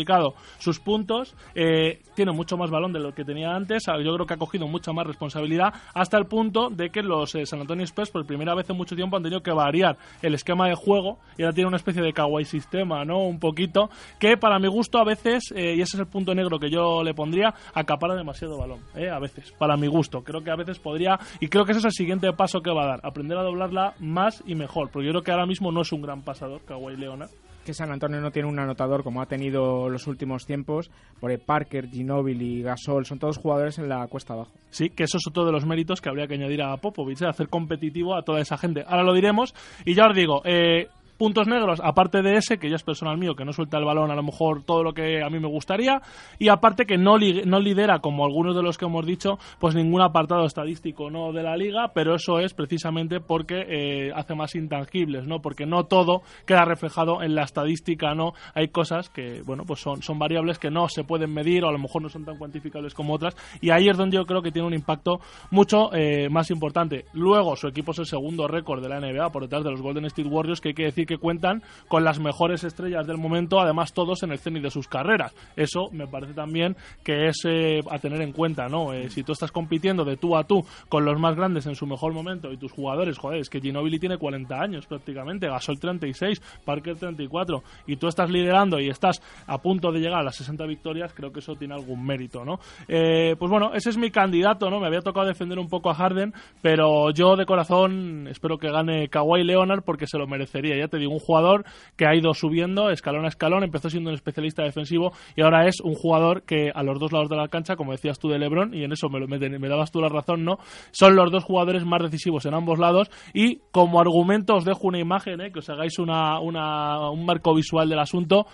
sus puntos, eh, tiene mucho más balón de lo que tenía antes. Yo creo que ha cogido mucha más responsabilidad hasta el punto de que los eh, San Antonio Spurs por primera vez en mucho tiempo han tenido que variar el esquema de juego y ahora tiene una especie de kawaii sistema, ¿no? Un poquito que para mi gusto a veces eh, y ese es el punto negro que yo le pondría acapara demasiado balón, ¿eh? A veces para mi gusto creo que a veces podría y creo que ese es el siguiente paso que va a dar, aprender a doblarla más y mejor, porque yo creo que ahora mismo no es un gran pasador Kawhi Leonard que San Antonio no tiene un anotador como ha tenido los últimos tiempos, porque Parker, Ginobili, Gasol son todos jugadores en la cuesta abajo. Sí, que eso es otro de los méritos que habría que añadir a Popovich, ¿eh? hacer competitivo a toda esa gente. Ahora lo diremos y ya os digo, eh, puntos negros, aparte de ese, que ya es personal mío, que no suelta el balón a lo mejor todo lo que a mí me gustaría, y aparte que no, no lidera, como algunos de los que hemos dicho, pues ningún apartado estadístico no de la liga, pero eso es precisamente porque eh, hace más intangibles, ¿no? Porque no todo queda reflejado en la estadística, ¿no? Hay cosas que, bueno, pues son, son variables que no se pueden medir o a lo mejor no son tan cuantificables como otras, y ahí es donde yo creo que tiene un impacto mucho eh, más importante. Luego, su equipo es el segundo récord de la NBA por detrás de los Golden State Warriors, que hay que decir que cuentan con las mejores estrellas del momento, además todos en el cenit de sus carreras. Eso me parece también que es eh, a tener en cuenta, ¿no? Eh, si tú estás compitiendo de tú a tú con los más grandes en su mejor momento y tus jugadores, joder, es que Ginobili tiene 40 años prácticamente, Gasol 36, Parker 34 y tú estás liderando y estás a punto de llegar a las 60 victorias, creo que eso tiene algún mérito, ¿no? Eh, pues bueno, ese es mi candidato, ¿no? Me había tocado defender un poco a Harden, pero yo de corazón espero que gane Kawhi Leonard porque se lo merecería. Digo, un jugador que ha ido subiendo escalón a escalón, empezó siendo un especialista defensivo y ahora es un jugador que a los dos lados de la cancha, como decías tú de Lebron, y en eso me, dabas tú la razón, ¿no? Son los dos jugadores más decisivos en ambos lados y como argumento os dejo una imagen, ¿eh? que os hagáis una, una, un marco visual del asunto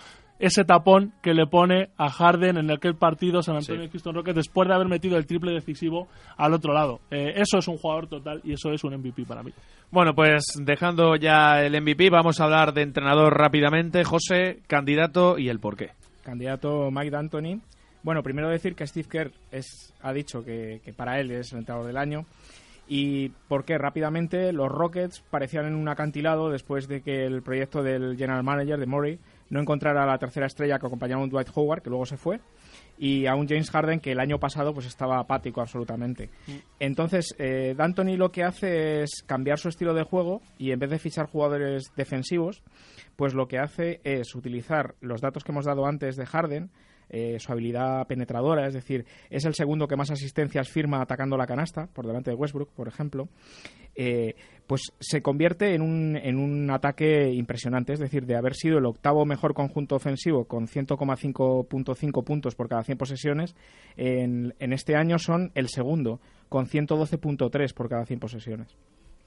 ese tapón que le pone a Harden en aquel partido San Antonio sí. Houston Rockets después de haber metido el triple decisivo al otro lado. Eh, eso es un jugador total y eso es un MVP para mí. Bueno, pues dejando ya el MVP, vamos a hablar de entrenador rápidamente. José, candidato y el por qué. Candidato Mike D'Antoni. Bueno, primero decir que Steve Kerr es, ha dicho que, que para él es el entrenador del año. Y porque rápidamente los Rockets parecían en un acantilado después de que el proyecto del general manager de Murray no encontrara la tercera estrella que acompañaba a un Dwight Howard, que luego se fue, y a un James Harden que el año pasado pues estaba apático absolutamente. Mm. Entonces, eh, D'Antoni lo que hace es cambiar su estilo de juego y en vez de fichar jugadores defensivos, pues lo que hace es utilizar los datos que hemos dado antes de Harden, eh, su habilidad penetradora, es decir, es el segundo que más asistencias firma atacando la canasta, por delante de Westbrook, por ejemplo, eh, pues se convierte en un, en un ataque impresionante, es decir, de haber sido el octavo mejor conjunto ofensivo con 100,5.5 puntos por cada 100 posesiones, en, en este año son el segundo, con 112.3 por cada 100 posesiones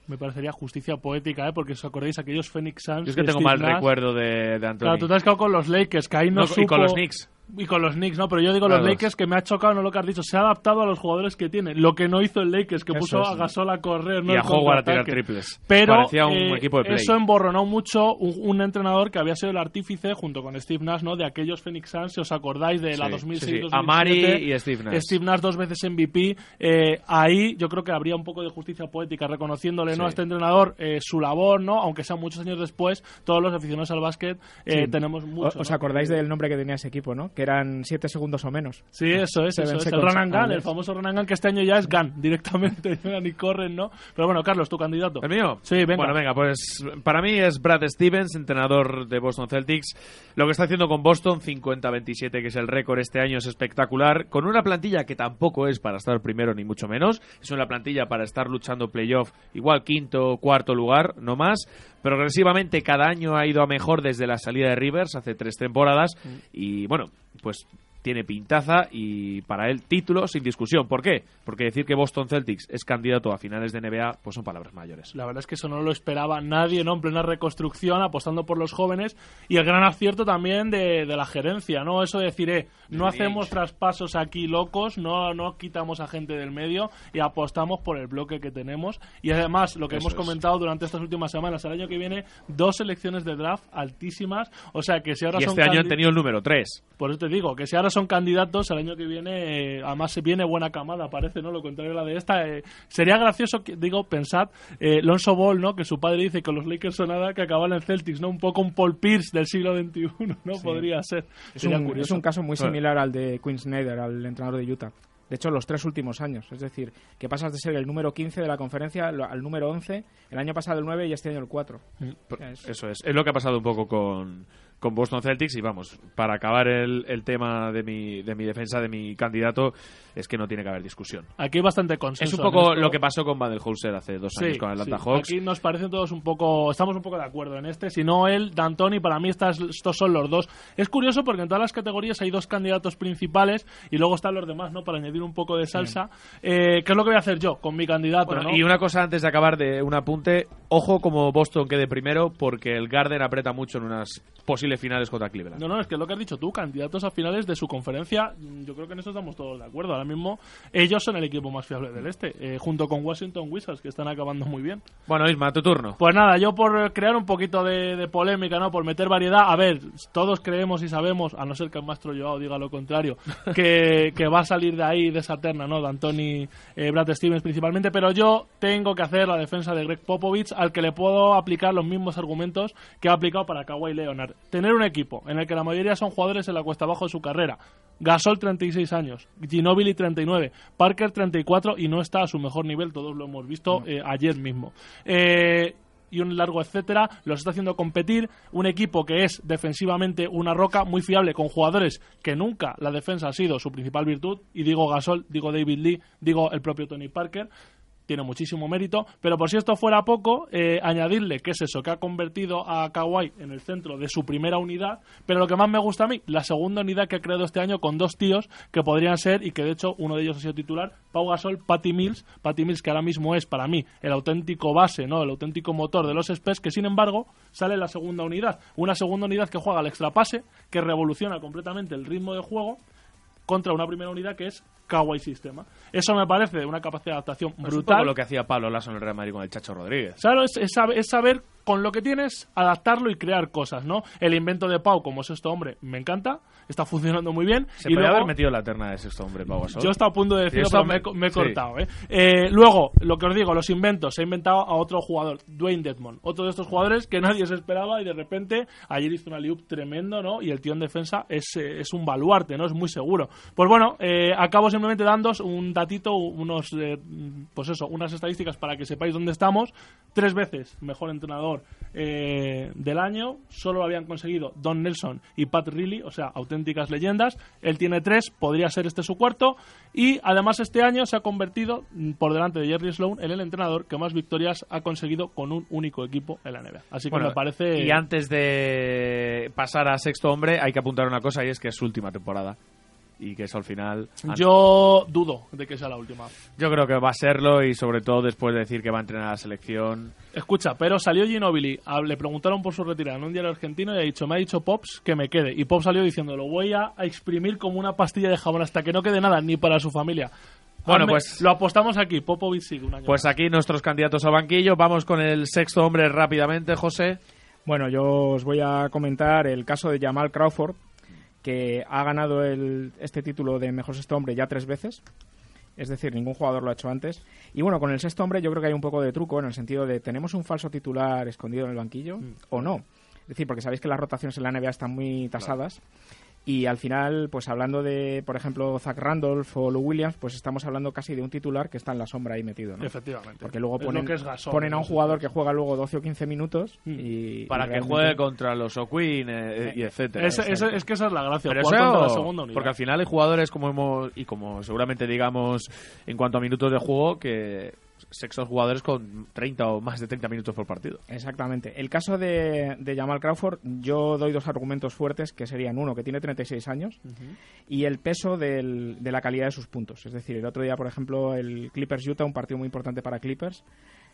me parecería justicia poética, ¿eh? porque os acordáis aquellos Phoenix Suns. Yo es que tengo Steve mal Nash. recuerdo de, de Anthony. Claro, tú te has quedado con los Lakers, que ahí no, No, supo... y con los Knicks. Y con los Knicks, ¿no? Pero yo digo Claro. los Lakers que me ha chocado, no lo que has dicho. Se ha adaptado a los jugadores que tiene. Lo que no hizo el Lakers, que Eso puso es. a Gasol a correr, ¿no? Y a Howard a tirar triples. Pero un eh, equipo de play. eso emborronó mucho un, un entrenador que había sido el artífice, junto con Steve Nash, ¿no? De aquellos Phoenix Suns, si os acordáis, de la Sí, 2006 sí, sí. 2007 Amari y Steve Nash. Steve Nash dos veces MVP. eh, ahí yo creo que habría un poco de justicia poética reconociéndole ¿no? A este entrenador eh, su labor, ¿no? Aunque sea muchos años después, todos los aficionados al básquet eh, tenemos mucho. ¿Os ¿no? acordáis del nombre que tenía ese equipo, no? Que eran 7 segundos o menos. Sí, eso es, Seven eso es. El seconds run and gun, unless. el famoso run and gun que este año ya es gun, directamente. Y corren, ¿no? Pero bueno, Carlos, tu candidato. ¿El mío? Sí, venga. Bueno, venga, pues para mí es Brad Stevens, entrenador de Boston Celtics. Lo que está haciendo con Boston, 50-27, que es el récord este año, es espectacular. Con una plantilla que tampoco es para estar primero, ni mucho menos. Es una plantilla para estar luchando playoff, igual quinto, cuarto lugar, no más. Progresivamente cada año ha ido a mejor desde la salida de Rivers hace tres temporadas. Y bueno, pues tiene pintaza y para él título sin discusión. ¿Por qué? Porque decir que Boston Celtics es candidato a finales de NBA, pues son palabras mayores. La verdad es que eso no lo esperaba nadie, ¿no? En plena reconstrucción, apostando por los jóvenes. Y el gran acierto también de, de la gerencia, ¿no? Eso de decir, eh, no hacemos traspasos aquí locos, no, no quitamos a gente del medio y apostamos por el bloque que tenemos. Y además, lo que Eso hemos es. comentado durante estas últimas semanas, el año que viene, dos selecciones de draft altísimas. O sea, que si ahora Y son este año han tenido el número 3. por eso te digo, que si ahora son candidatos, el año que viene, eh, además se viene buena camada, parece, ¿no? Lo contrario a la de esta. eh, sería gracioso, que- digo, pensad, eh, Lonzo Ball, ¿no? Que su padre dice que los Lakers son nada que acaban en Celtics, ¿no? Un poco un Paul Pierce del siglo XXI, ¿no? Sí. Podría ser. Es Sería un, curioso. es un caso muy similar al de Quinn Snyder, al entrenador de Utah. De hecho, los tres últimos años. Es decir, que pasas de ser el número 15 de la conferencia al al número 11, el año pasado el 9 y este año el 4. Eso es. Es lo que ha pasado un poco con, con Boston Celtics. Y vamos, para acabar el, el tema de mi, de mi defensa, de mi candidato, es que no tiene que haber discusión. Aquí hay bastante consenso. Es un poco lo que pasó con Baden-Holzer hace dos años Sí, con Atlanta sí. Hawks. Aquí nos parecen todos un poco, estamos un poco de acuerdo en este. Si no él, D'Antoni, para mí estas, estos son los dos. Es curioso porque en todas las categorías hay dos candidatos principales y luego están los demás, ¿no? Para añadir un poco de salsa. Eh, ¿Qué es lo que voy a hacer yo con mi candidato? Bueno, ¿no? Y una cosa antes de acabar de un apunte, ojo como Boston quede primero porque el Garden aprieta mucho en unas posibles finales contra Cleveland. No, no, es que es lo que has dicho tú, candidatos a finales de su conferencia, yo creo que en eso estamos todos de acuerdo. Ahora mismo ellos son el equipo más fiable del este, eh, junto con Washington Wizards, que están acabando muy bien. Bueno, Isma, tu turno. Pues nada, yo por crear un poquito de, de polémica, ¿no? Por meter variedad. A ver, todos creemos y sabemos, a no ser que el maestro Joao diga lo contrario, que, que va a salir de ahí, de esa terna, ¿no? De Anthony eh, Brad Stevens principalmente. Pero yo tengo que hacer la defensa de Greg Popovich, al que le puedo aplicar los mismos argumentos que ha aplicado para Kawhi Leonard. Tener un equipo en el que la mayoría son jugadores en la cuesta abajo de su carrera. Gasol 36 años, Ginobili 39, Parker 34 y no está a su mejor nivel, todos lo hemos visto eh, ayer mismo. Eh, y un largo etcétera, los está haciendo competir un equipo que es defensivamente una roca muy fiable con jugadores que nunca la defensa ha sido su principal virtud. Y digo Gasol, digo David Lee, digo el propio Tony Parker tiene muchísimo mérito, pero por si esto fuera poco, eh, añadirle que es eso, que ha convertido a Kawhi en el centro de su primera unidad, pero lo que más me gusta a mí, la segunda unidad que ha creado este año con dos tíos que podrían ser, y que de hecho uno de ellos ha sido titular, Pau Gasol, Patty Mills, Patty Mills que ahora mismo es para mí el auténtico base, ¿no? el auténtico motor de los Spurs, que sin embargo sale en la segunda unidad, una segunda unidad que juega al extrapase, que revoluciona completamente el ritmo de juego, contra una primera unidad que es Kawhi Sistema. Eso me parece una capacidad de adaptación Es un brutal. lo que hacía Pablo Lasso en el Real Madrid con el Chacho Rodríguez. Claro, es, es saber, es saber con lo que tienes, adaptarlo y crear cosas, ¿no? El invento de Pau, como es este hombre, me encanta, está funcionando muy bien. Se y podría luego, haber metido la terna de sexto hombre, Pau Gasol. yo estaba a punto de decirlo, pero me, he co- me he sí. cortado, ¿eh? Eh, Luego, lo que os digo, los inventos. Se ha inventado a otro jugador, Dwayne Dedmon. Otro de estos jugadores que nadie se esperaba y de repente ayer hizo una liup tremendo, ¿no? Y el tío en defensa es, eh, es un baluarte, ¿no? Es muy seguro. Pues bueno, eh, acabo simplemente dándos un datito, unos, eh, pues eso, unas estadísticas para que sepáis dónde estamos. Tres veces mejor entrenador eh, del año. Solo lo habían conseguido Don Nelson y Pat Riley, o sea, auténticas leyendas. Él tiene tres, podría ser este su cuarto. Y además este año se ha convertido mm, por delante de Jerry Sloan en el entrenador que más victorias ha conseguido con un único equipo en la NBA. Así que Bueno, me parece... Y antes de pasar a sexto hombre, hay que apuntar una cosa y es que es su última temporada. Y que eso al final... Yo dudo de que sea la última. Yo creo que va a serlo y sobre todo después de decir que va a entrenar a la selección. Escucha, pero salió Ginobili, a- le preguntaron por su retirada en un diario argentino y ha dicho, me ha dicho Pops que me quede. Y Pops salió diciendo, lo voy a, a exprimir como una pastilla de jabón hasta que no quede nada, ni para su familia. Bueno, Hazme- pues- Lo apostamos aquí, Popovic sigue un año Pues aquí nuestros candidatos al banquillo. Vamos con el sexto hombre rápidamente, José. Bueno, yo os voy a comentar el caso de Jamal Crawford, que ha ganado el- este título de mejor sexto hombre ya tres veces. Es decir, ningún jugador lo ha hecho antes. Y bueno, con el sexto hombre yo creo que hay un poco de truco en el sentido de ¿tenemos un falso titular escondido en el banquillo o no? Es decir, porque sabéis que las rotaciones en la NBA están muy tasadas. Y al final, pues hablando de, por ejemplo, Zach Randolph o Lou Williams, pues estamos hablando casi de un titular que está en la sombra ahí metido, ¿no? Efectivamente. Porque luego Es ponen, que es Gasol, ponen a un jugador que juega luego 12 o 15 minutos y... Para y que realmente- juegue contra los O'Quinn eh, y etcétera. Ese- ese- es que esa es la gracia, Pero jugar eso- contra la segunda unidad. Porque al final hay jugadores como hemos y como seguramente digamos en cuanto a minutos de juego que sexos jugadores con 30 o más de 30 minutos por partido. Exactamente. El caso de, de Jamal Crawford, yo doy dos argumentos fuertes, que serían uno, que tiene 36 años, y el peso del- de la calidad de sus puntos. Es decir, el otro día, por ejemplo, el Clippers Utah, un partido muy importante para Clippers,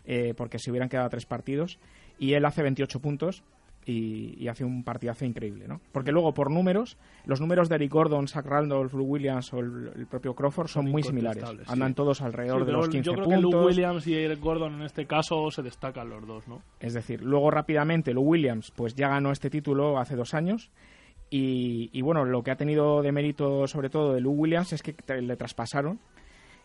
eh, porque se hubieran quedado tres partidos, y él hace 28 puntos y, y hace un partidazo increíble, ¿no? Porque luego, por números, los números de Eric Gordon, Zach Randolph, Lou Williams o el, el propio Crawford son, muy similares. sí. Andan todos alrededor Sí, de los 15 Yo creo puntos. que Lou Williams y Eric Gordon en este caso se destacan los dos, ¿no? Es decir, luego rápidamente Lou Williams pues ya ganó este título hace dos años y, y, bueno, lo que ha tenido de mérito sobre todo de Lou Williams es que le traspasaron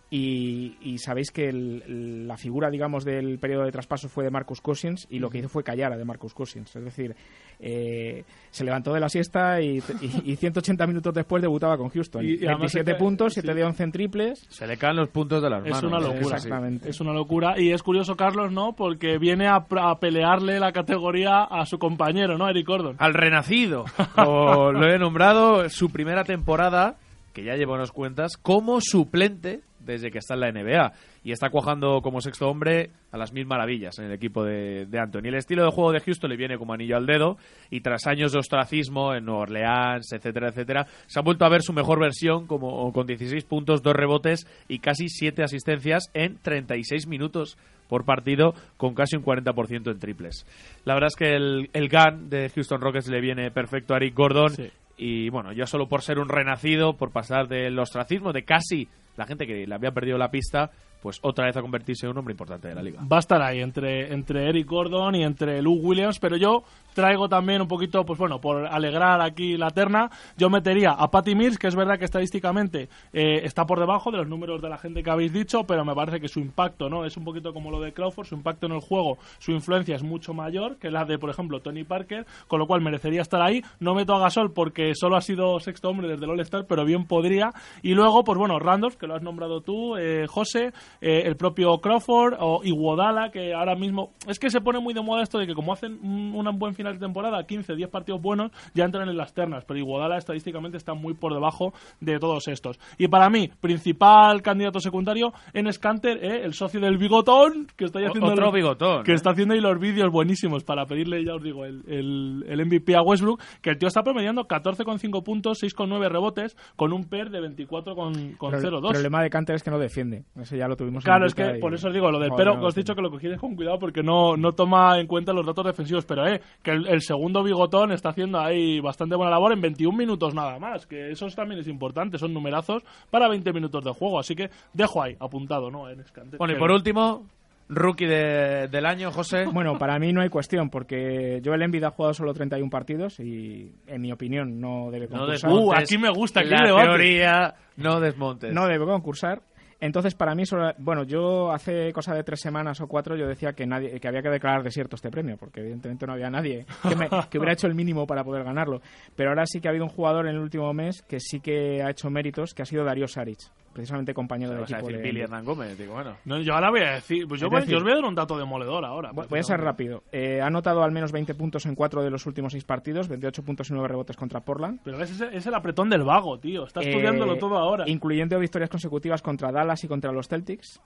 y, y sabéis que el- la figura, digamos, del periodo de traspaso fue de Marcus Cousins y lo que hizo fue callar a de Marcus Cousins. Es decir, eh, se levantó de la siesta y, y- y 180 minutos después debutaba con Houston. Y- y además 27 es que- puntos, 7 sí. de 11 en triples. Se le caen los puntos de las Es manos. una locura. Exactamente. Es una locura. Y es curioso, Carlos, ¿no? Porque viene a, a pelearle la categoría a su compañero, ¿no? Eric Gordon. Al renacido. O lo he nombrado su primera temporada, que ya lleva unas cuentas, como suplente desde que está en la NBA. Y está cuajando como sexto hombre a las mil maravillas en el equipo de, de Anthony. El estilo de juego de Houston le viene como anillo al dedo. Y tras años de ostracismo en Nueva Orleans, etcétera, etcétera, se ha vuelto a ver su mejor versión como con 16 puntos, 2 rebotes y casi 7 asistencias en 36 minutos por partido con casi un 40% en triples. La verdad es que el, el GAN de Houston Rockets le viene perfecto a Eric Gordon y bueno, ya solo por ser un renacido, por pasar del ostracismo de casi la gente que le había perdido la pista, pues otra vez a convertirse en un hombre importante de la liga. Va a estar ahí entre, entre Eric Gordon y entre Lou Williams, pero yo traigo también un poquito, pues bueno, por alegrar aquí la terna, yo metería a Patty Mills, que es verdad que estadísticamente eh, está por debajo de los números de la gente que habéis dicho, pero me parece que su impacto, ¿no? Es un poquito como lo de Crawford, su impacto en el juego, su influencia es mucho mayor que la de, por ejemplo, Tony Parker, con lo cual merecería estar ahí. No meto a Gasol porque solo ha sido sexto hombre desde el All-Star, pero bien podría. Y luego, pues bueno, Randolph, que lo has nombrado tú, eh, José, eh, el propio Crawford o Iguodala, que ahora mismo es que se pone muy de moda esto de que como hacen un, un buen final de temporada, 15, 10 partidos buenos, ya entran en las ternas, pero Iguodala estadísticamente está muy por debajo de todos estos. Y para mí, principal candidato secundario en Scanter, eh, el socio del bigotón, que está haciendo otro los- bigotón, que ¿eh? está haciendo ahí los vídeos buenísimos para pedirle, ya os digo, el, el, el MVP a Westbrook, que el tío está promediando 14,5 puntos, 6,9 rebotes, con un PER de 24,02. Pero el problema de Canter es que no defiende. Eso ya lo tuvimos en Claro, es Utah que y- por eso os digo, lo del pero no os he dicho que lo cogierais con cuidado porque no, no toma en cuenta los datos defensivos, pero eh, que el, el segundo bigotón está haciendo ahí bastante buena labor en 21 minutos nada más, que eso también es importante, son numerazos para 20 minutos de juego, así que dejo ahí apuntado, ¿no? En Scanter. Bueno, y por último, rookie de- del año, José. Bueno, para mí no hay cuestión, porque Joel Embiid ha jugado solo 31 partidos y, en mi opinión, no debe No concursar. desmontes Uh, aquí me gusta, aquí la teoría, no desmontes. No debe concursar. Entonces, para mí, solo- bueno, yo hace cosa de tres semanas o cuatro yo decía que nadie, que había que declarar desierto este premio, porque evidentemente no había nadie que, me- que hubiera hecho el mínimo para poder ganarlo. Pero ahora sí que ha habido un jugador en el último mes que sí que ha hecho méritos, que ha sido Darío Saric, precisamente compañero del a equipo decir de Billy Hernán Gómez, digo, bueno. No, yo ahora voy a decir, pues yo, voy, decir- yo os voy a dar un dato demoledor ahora. Voy voy a ser rápido. Eh, ha anotado al menos 20 puntos en cuatro de los últimos seis partidos, 28 puntos y 9 rebotes contra Portland. Pero es, el- es el apretón del vago, tío. Está estudiándolo Eh, todo ahora. Incluyendo victorias consecutivas contra Dallas y contra los Celtics.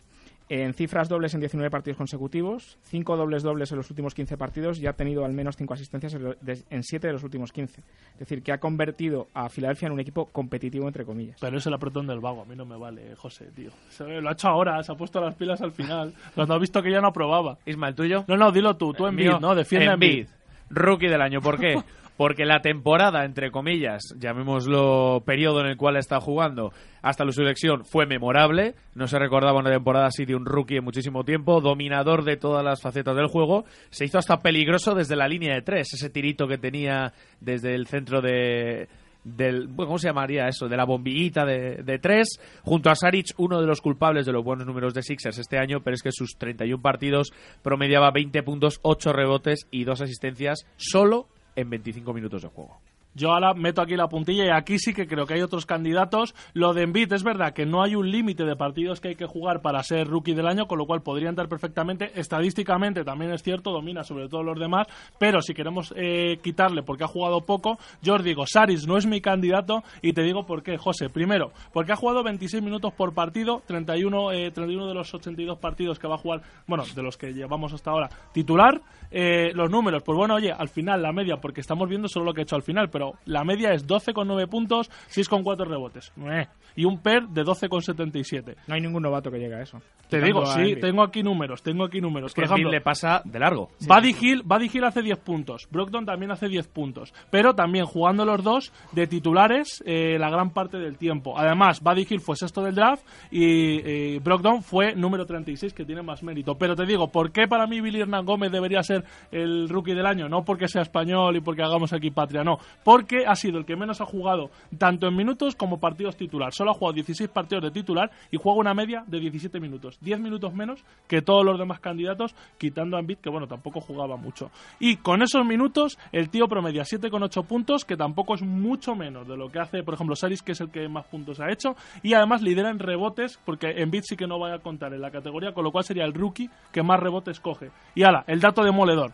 En cifras dobles en 19 partidos consecutivos, 5 dobles dobles en los últimos 15 partidos y ha tenido al menos 5 asistencias en lo- de- en 7 de los últimos 15. Es decir, que ha convertido a Filadelfia en un equipo competitivo, entre comillas. Pero es el apretón del vago, a mí no me vale, José, tío. Se ve, Lo ha hecho ahora, se ha puesto las pilas al final. Cuando ha visto que ya no aprobaba. Ismael, ¿tuyo? No, no, dilo tú, tú en Mío, ¿no? Defiende a Embiid, rookie del año. ¿Por qué? Porque la temporada, entre comillas, llamémoslo periodo en el cual está jugando, hasta su selección fue memorable. No se recordaba una temporada así de un rookie en muchísimo tiempo. Dominador de todas las facetas del juego. Se hizo hasta peligroso desde la línea de tres. Ese tirito que tenía desde el centro de, del ¿cómo se llamaría eso? De la bombillita de, de tres, junto a Saric, uno de los culpables de los buenos números de Sixers este año, pero es que sus 31 partidos promediaba 20 puntos, 8 rebotes y 2 asistencias solo en 25 minutos de juego. Yo ahora meto aquí la puntilla y aquí sí que creo que hay otros candidatos. Lo de Embiid es verdad que no hay un límite de partidos que hay que jugar para ser rookie del año, con lo cual podría entrar perfectamente. Estadísticamente también es cierto, domina sobre todo los demás, pero si queremos eh, quitarle porque ha jugado poco, yo os digo, Saris no es mi candidato y te digo por qué, José. Primero, porque ha jugado 26 minutos por partido, 31, eh, 31 de los 82 partidos que va a jugar, bueno, de los que llevamos hasta ahora, titular. Eh, los números, pues bueno, oye, al final la media, porque estamos viendo solo lo que ha hecho al final, pero la media es 12,9 puntos, 6,4 rebotes. Meh. Y un PER de 12,77. No hay ningún novato que llegue a eso. Te digo, sí, tengo aquí números, tengo aquí números. Que Por ejemplo, le pasa de largo. Buddy Hill, Buddy Hill hace 10 puntos, Brogdon también hace 10 puntos, pero también jugando los dos de titulares eh, la gran parte del tiempo. Además, Buddy Hill fue sexto del draft y eh, Brogdon fue número 36, que tiene más mérito. Pero te digo, ¿por qué para mí Billy Hernán Gómez debería ser el rookie del año? No porque sea español y porque hagamos aquí patria, no. Porque ha sido el que menos ha jugado tanto en minutos como partidos titular. Solo ha jugado 16 partidos de titular y juega una media de 17 minutos. 10 minutos menos que todos los demás candidatos, quitando a Embiid, que bueno, tampoco jugaba mucho. Y con esos minutos, el tío promedia 7,8 puntos, que tampoco es mucho menos de lo que hace, por ejemplo, Saris, que es el que más puntos ha hecho. Y además lidera en rebotes, porque Embiid sí que no va a contar en la categoría, con lo cual sería el rookie que más rebotes coge. Y ala, el dato demoledor.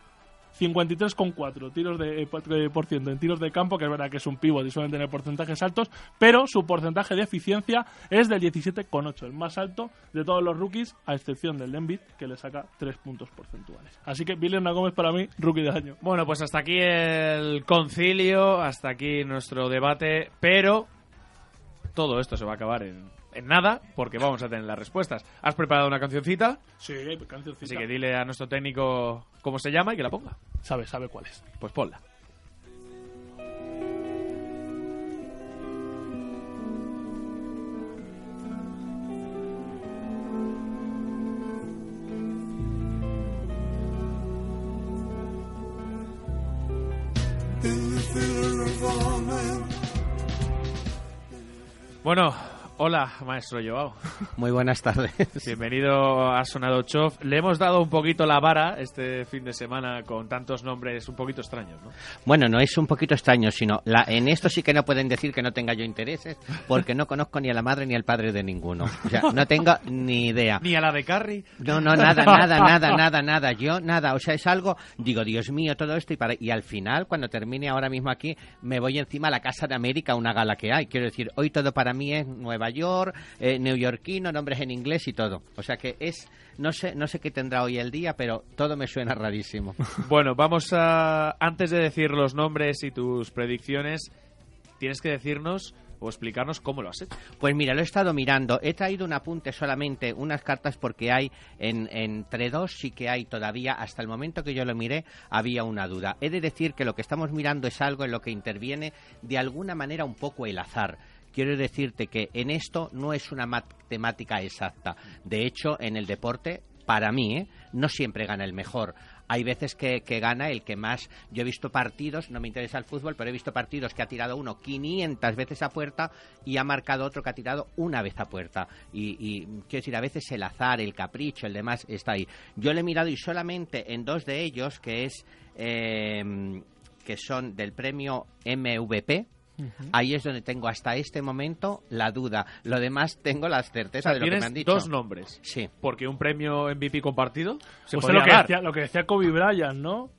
53,4 tiros de, eh, por- eh, por ciento en tiros de campo, que es verdad que es un pivot y suelen tener porcentajes altos, pero su porcentaje de eficiencia es del 17,8, el más alto de todos los rookies, a excepción del Embiid, que le saca 3 puntos porcentuales. Así que Hernán Gómez para mí, rookie del año. Bueno, pues hasta aquí el concilio, hasta aquí nuestro debate, pero todo esto se va a acabar en, en nada, porque vamos a tener las respuestas. ¿Has preparado una cancioncita? Sí, cancioncita. Así que dile a nuestro técnico cómo se llama y que la ponga. Sabe, sabe cuál es. Pues ponla. Bueno, hola, maestro Joao. Muy buenas tardes. Bienvenido a Sonado Chof. Le hemos dado un poquito la vara este fin de semana con tantos nombres un poquito extraños, ¿no? Bueno, no es un poquito extraño, sino la, en esto sí que no pueden decir que no tenga yo intereses, porque no conozco ni a la madre ni al padre de ninguno. O sea, no tengo ni idea. Ni a la de Carrie. No, no, nada, nada, nada, nada, nada. Yo, nada. O sea, es algo, digo, Dios mío, todo esto. Y, para, y al final, cuando termine ahora mismo aquí, me voy encima a la Casa de América, una gala que hay. Quiero decir, hoy todo para mí es Nueva York, eh, neoyorquino, nombres en inglés y todo. O sea que es, no sé, no sé qué tendrá hoy el día, pero todo me suena rarísimo. Bueno, vamos a. Antes de decir los nombres y tus predicciones, tienes que decirnos o explicarnos cómo lo has hecho. Pues mira, lo he estado mirando. He traído un apunte solamente, unas cartas, porque hay en, entre dos, sí que hay todavía, hasta el momento que yo lo miré, había una duda. He de decir que lo que estamos mirando es algo en lo que interviene de alguna manera un poco el azar. Quiero decirte que en esto no es una matemática exacta. De hecho, en el deporte, para mí, ¿eh? no siempre gana el mejor. Hay veces que, gana el que más. Yo he visto partidos, no me interesa el fútbol, pero he visto partidos que ha tirado uno 500 veces a puerta y ha marcado otro que ha tirado una vez a puerta. Y, y quiero decir, a veces el azar, el capricho, el demás está ahí. Yo le he mirado y solamente en dos de ellos, que es eh, que son del premio MVP, Uh -huh. Ahí es donde tengo hasta este momento la duda. Lo demás tengo la certeza o sea, de lo que me han dicho. dos nombres. Sí. Porque un premio MVP compartido se pues podría lo que, dar. decía, lo que decía Kobe Bryant, ¿no?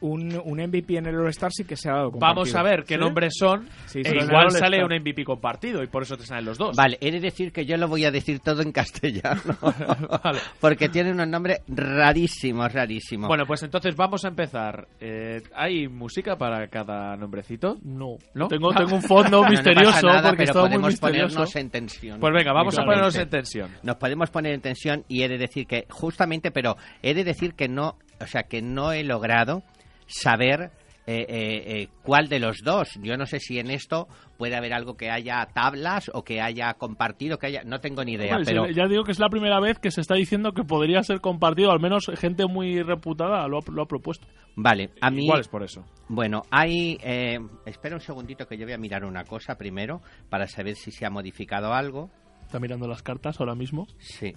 Un, un MVP en el All-Star sí que se ha dado Vamos compartido. a ver qué ¿Sí? nombres son. Sí, e igual sale un MVP compartido y por eso te salen los dos. Vale, he de decir que yo lo voy a decir todo en castellano. Porque tiene unos nombres rarísimos, rarísimos. Bueno, pues entonces vamos a empezar. Eh, ¿Hay música para cada nombrecito? No. ¿No? Tengo, tengo un fondo No, no misterioso nada, porque pero muy podemos misterioso. ponernos en tensión. Pues venga, vamos a ponernos en tensión. Nos podemos poner en tensión y he de decir que, justamente, pero he de decir que no, o sea, que no he logrado saber eh, eh, eh, cuál de los dos. Yo no sé si en esto puede haber algo que haya tablas o que haya compartido, que haya, no tengo ni idea, Hombre, pero Ya digo que es la primera vez que se está diciendo que podría ser compartido, al menos gente muy reputada lo ha, lo ha propuesto. Vale, a mí... Igual es por eso. Bueno, hay... eh, espera un segundito que yo voy a mirar una cosa primero para saber si se ha modificado algo. Está mirando las cartas ahora mismo. Sí.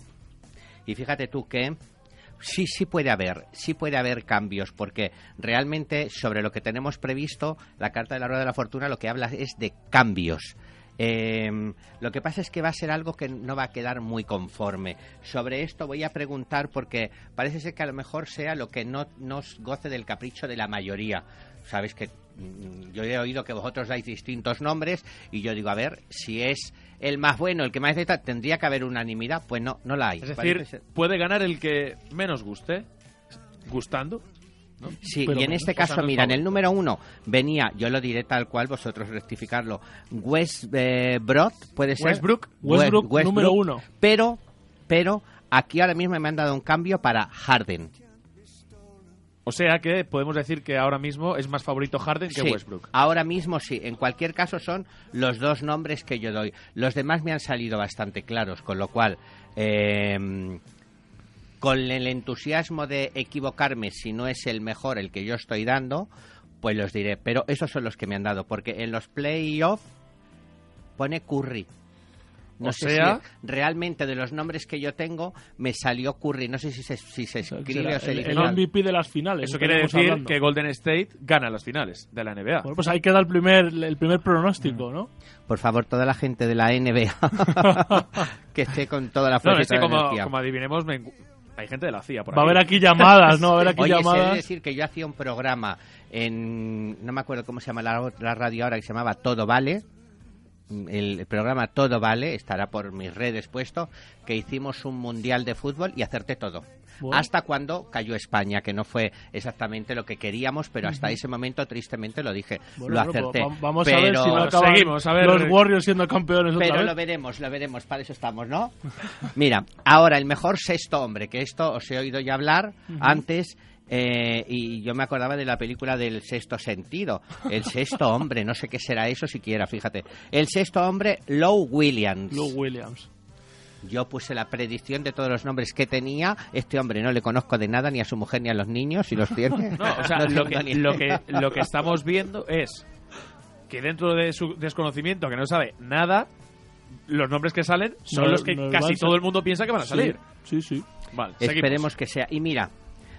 Y fíjate tú que sí, sí puede haber, sí puede haber cambios, porque realmente sobre lo que tenemos previsto, la carta de la rueda de la fortuna lo que habla es de cambios. Eh, lo que pasa es que va a ser algo que no va a quedar muy conforme. Sobre esto voy a preguntar porque parece ser que a lo mejor sea lo que no nos goce del capricho de la mayoría. Sabes que yo he oído que vosotros dais distintos nombres y yo digo, a ver, si es el más bueno, el que más necesita, tendría que haber unanimidad. Pues no, no la hay. Es decir, ser- puede ganar el que menos guste. Gustando. ¿no? Sí, Pero y en este caso, mira, en el número uno venía, yo lo diré tal cual, vosotros rectificarlo, Westbrook, puede ser. Westbrook. Westbrook, West- número uno. Pero, pero, aquí ahora mismo me han dado un cambio para Harden. O sea que podemos decir que ahora mismo es más favorito Harden que Sí, Westbrook. Ahora mismo sí. En cualquier caso son los dos nombres que yo doy. Los demás me han salido bastante claros, con lo cual, eh, con el entusiasmo de equivocarme si no es el mejor el que yo estoy dando, pues los diré. Pero esos son los que me han dado, porque en los playoffs pone Curry. No O sé sea- si realmente de los nombres que yo tengo me salió Curry. No sé si se, si se escribe Será o se el, dice el. MVP de las finales. Eso quiere decir hablando. que Golden State gana las finales de la NBA. Bueno, pues ahí queda el primer, el primer pronóstico, ¿no? Por favor, toda la gente de la NBA que esté con toda la No, fuerza es que como, adivinemos, me hay gente de la CIA por Va a haber aquí llamadas, ¿no? Va a haber aquí Oye, llamadas. debe decir que yo hacía un programa en... No me acuerdo cómo se llama la, la radio ahora, que se llamaba Todo Vale. El programa Todo Vale, estará por mis redes puesto, que hicimos un mundial de fútbol y acerté todo. Bueno. Hasta cuando cayó España, que no fue exactamente lo que queríamos, pero hasta ese momento tristemente lo dije, Bueno, lo bueno, acerté. pues va- vamos a ver Pero- si no acaban seguimos, a ver. los Warriors siendo campeones otra pero vez. lo veremos, lo veremos, para eso estamos, ¿no? Mira, ahora el mejor sexto hombre, que esto os he oído ya hablar antes. Eh, y yo me acordaba de la película del sexto sentido. El sexto hombre, no sé qué será eso siquiera, fíjate. El sexto hombre, Low Williams. Lou Williams. Yo puse la predicción de todos los nombres que tenía. Este hombre no le conozco de nada, ni a su mujer ni a los niños, si los tiene. No, o sea, No lo, que, lo, que, lo que estamos viendo es que dentro de su desconocimiento, que no sabe nada, los nombres que salen son No- los que casi todo el mundo piensa que van a salir. Sí, sí. Vale, Esperemos que sea. Y mira,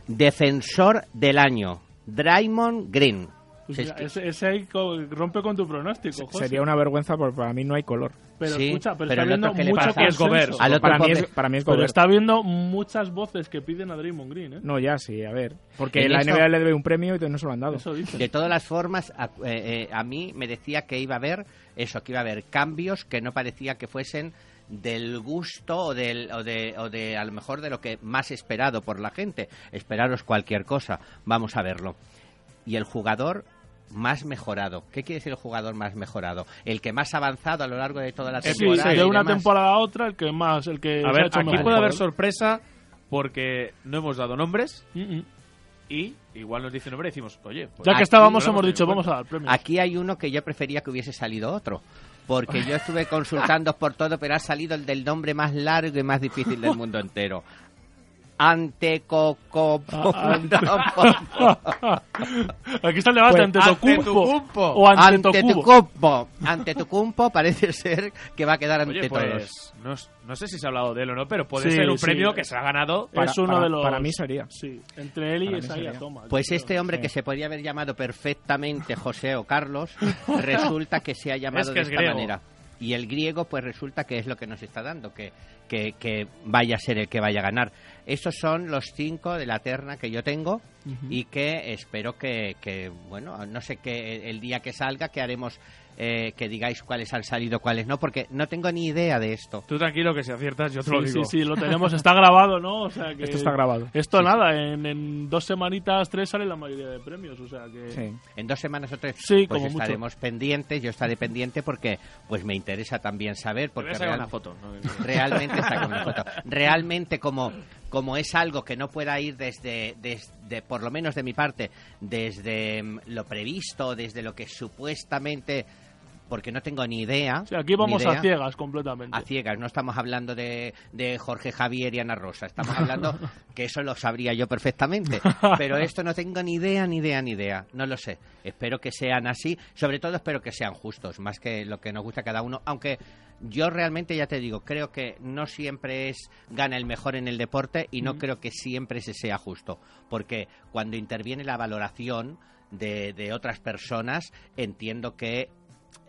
defensor del año, Draymond Green. Pues Es mira, que- ese, ese ahí rompe con tu pronóstico, José. Sería una vergüenza porque para mí no hay color. Pero Sí, escucha, pero, pero está viendo que mucho pasa- Es Gobert. Para mí, es, para mí es Pero Gobert. está viendo muchas voces que piden a Draymond Green, ¿eh? No, ya sí, a ver. Porque la esto- NBA le debe un premio y no se lo han dado. Eso dice. De todas las formas, a, eh, eh, a mí me decía que iba a haber eso, que iba a haber cambios que no parecía que fuesen del gusto o, del, o, de, o de a lo mejor de lo que más esperado por la gente. Esperaros cualquier cosa, vamos a verlo. Y el jugador más mejorado. ¿Qué quiere decir el jugador más mejorado? El que más ha avanzado a lo largo de toda la Sí, temporada. de una demás. temporada a otra, el que más, el que A ver, hecho aquí mejor. puede haber sorpresa porque no hemos dado nombres Mm, mm. y igual nos dice nombre y decimos, oye, pues Ya que estábamos, hemos dicho, vamos a dar premios. Aquí hay uno que yo prefería que hubiese salido otro. Porque yo estuve consultando por todo, pero ha salido el del nombre más largo y más difícil del mundo entero. Antecoco. Ah, Aquí está el debate Pues, ante Tocumpo Antetokounmpo. o ante Ante tu Tocubo. cumpo. Ante tu cumpo parece ser que va a quedar ante Oye, todos. pues no, no sé si se ha hablado de él o no, pero puede Sí, ser un sí. premio que se ha ganado. Para- es uno para- de los... para mí sería. Sí, entre él y Isaiah. Thomas. Pues este hombre Sí. que se podría haber llamado perfectamente José o Carlos, resulta que se ha llamado Es que de es esta griego. manera. Y el griego, pues resulta que es lo que nos está dando, que, que, que vaya a ser el que vaya a ganar. Esos son los cinco de la terna que yo tengo. Y que espero que, que, bueno, no sé que el día que salga, que haremos eh, que digáis cuáles han salido, cuáles no, porque no tengo ni idea de esto. Tú tranquilo que si aciertas yo te Sí, lo digo. sí, sí, lo tenemos, está grabado, ¿no? O sea que Esto está grabado. Esto Sí, nada, En, en dos semanitas, tres sale la mayoría de premios, o sea que... En dos semanas o tres, Sí, pues como mucho. estaremos pendientes. Yo estaré pendiente porque pues me interesa también saber. Porque real- una foto, ¿no? Realmente saca una foto. Realmente como como es algo que no pueda ir desde, desde por lo menos de mi parte, desde mm, lo previsto, desde lo que supuestamente porque no tengo ni idea. Sí, aquí vamos idea. a ciegas completamente. A ciegas, no estamos hablando de, de Jorge Javier y Ana Rosa, estamos hablando que eso lo sabría yo perfectamente, pero esto no tengo ni idea, ni idea, ni idea, no lo sé. Espero que sean así, sobre todo espero que sean justos, más que lo que nos gusta a cada uno, aunque yo realmente ya te digo, creo que no siempre es gana el mejor en el deporte y no creo que siempre se sea justo, porque cuando interviene la valoración de, de otras personas, entiendo que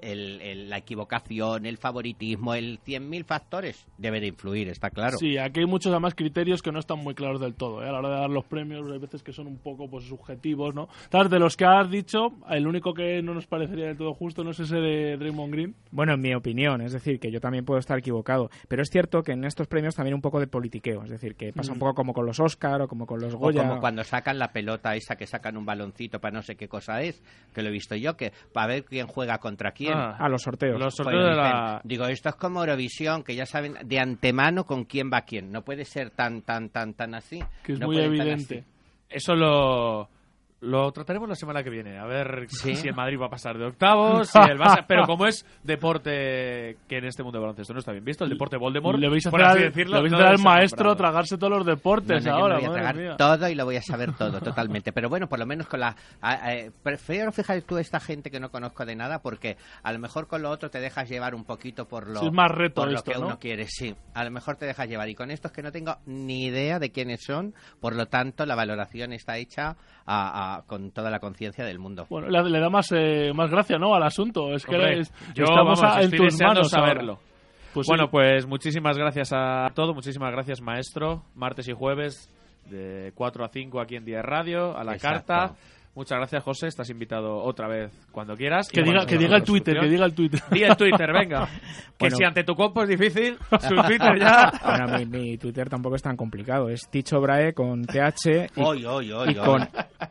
el- el- la equivocación, el favoritismo, el 100.000 factores debe de influir, está claro. Sí, aquí hay muchos además criterios que no están muy claros del todo. ¿eh? A la hora de dar los premios hay veces que son un poco pues subjetivos, ¿no? Tal, de los que has dicho, el único que no nos parecería del todo justo no es ese de Draymond Green. Bueno, en mi opinión, es decir, que yo también puedo estar equivocado, pero es cierto que en estos premios también un poco de politiqueo, es decir, que pasa un Mm. poco como con los Oscar o como con los O Goya. como cuando sacan la pelota esa que sacan un baloncito para no sé qué cosa es, que lo he visto yo, que para ver quién juega contra quién. Ah, a los sorteos. Los Pues sorteos de dicen, la... Digo, esto es como Eurovisión, que ya saben de antemano con quién va quién. No puede ser tan, tan, tan, tan así. Que es No muy evidente. Eso lo, lo trataremos la semana que viene. A ver Sí. si el Madrid va a pasar de octavos, si el Barça... Pero como es deporte que en este mundo del baloncesto no está bien visto, el deporte Voldemort, Le vais a por hacer, así al- decirlo, le vais a al maestro tragarse todos los deportes No, no, yo ahora, me voy a tragar mía. todo y lo voy a saber todo, totalmente. Pero bueno, por lo menos con la... prefiero, fíjate tú, esta gente que no conozco de nada, porque a lo mejor con lo otro te dejas llevar un poquito por lo, Sí, es más reto por lo que ¿no? uno quiere. Sí, a lo mejor te dejas llevar. Y con estos que no tengo ni idea de quiénes son, por lo tanto, la valoración está hecha a- a- con toda la conciencia del mundo. Bueno, le, le da más, eh, más gracia, ¿no? Al asunto. Es que Hombre, es- yo estamos vamos, a- en estoy tus manos ahora. saberlo. Pues bueno, sí. pues muchísimas gracias a todos, muchísimas gracias maestro, martes y jueves de 4 a 5 aquí en Día Radio, a la Exacto. carta. Muchas gracias, José. Estás invitado otra vez cuando quieras. Que diga, que diga el Twitter, que diga el Twitter. Diga el Twitter, venga. Que Bueno. si ante tu compo es difícil, su Twitter ya. Bueno, mi, mi Twitter tampoco es tan complicado. Es Ticho Brahe con TH y, Oy, oy, oy, y oy. con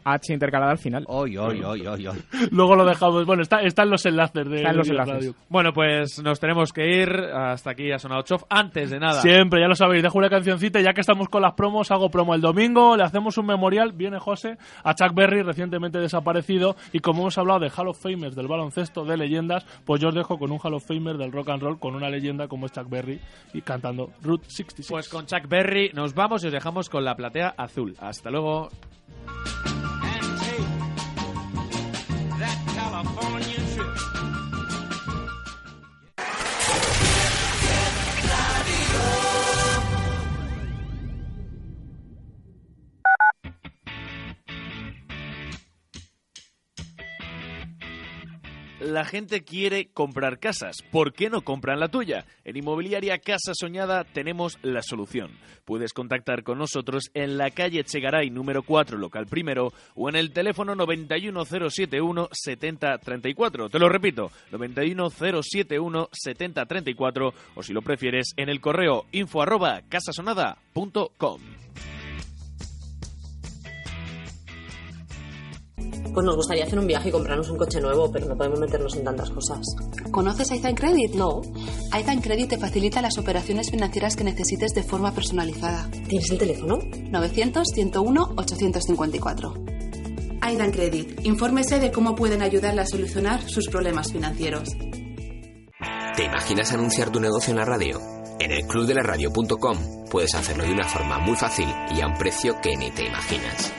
H intercalada al final. Oy, oy, oy, oy, oy. Luego lo dejamos. Bueno, está, están los enlaces de, Están los enlaces. radio. Bueno, pues nos tenemos que ir. Hasta aquí ha sonado Chof. Antes de nada, Siempre, ya lo sabéis, dejo una cancioncita. Ya que estamos con las promos, hago promo el domingo. Le hacemos un memorial. Viene José a Chuck Berry, desaparecido. Y como hemos hablado de Hall of Famers del baloncesto, de leyendas, pues yo os dejo con un Hall of Famer del rock and roll, con una leyenda como es Chuck Berry y cantando Route 66. pues con Chuck Berry nos vamos y os dejamos con la platea azul. Hasta luego. La gente quiere comprar casas. ¿Por qué no compran la tuya? En Inmobiliaria Casa Soñada tenemos la solución. Puedes contactar con nosotros en la calle Chegaray número 4, local primero, o en el teléfono 91071 7034. Te lo repito, 91071 7034, o si lo prefieres, en el correo info arroba casasonada.com. Pues nos gustaría hacer un viaje y comprarnos un coche nuevo, pero no podemos meternos en tantas cosas. ¿Conoces Aidan Credit? No. Aidan Credit te facilita las operaciones financieras que necesites de forma personalizada. ¿Tienes el teléfono? 900-101-854. Aidan Credit. Infórmese de cómo pueden ayudarle a solucionar sus problemas financieros. ¿Te imaginas anunciar tu negocio en la radio? En el clubdelaradio.com puedes hacerlo de una forma muy fácil y a un precio que ni te imaginas.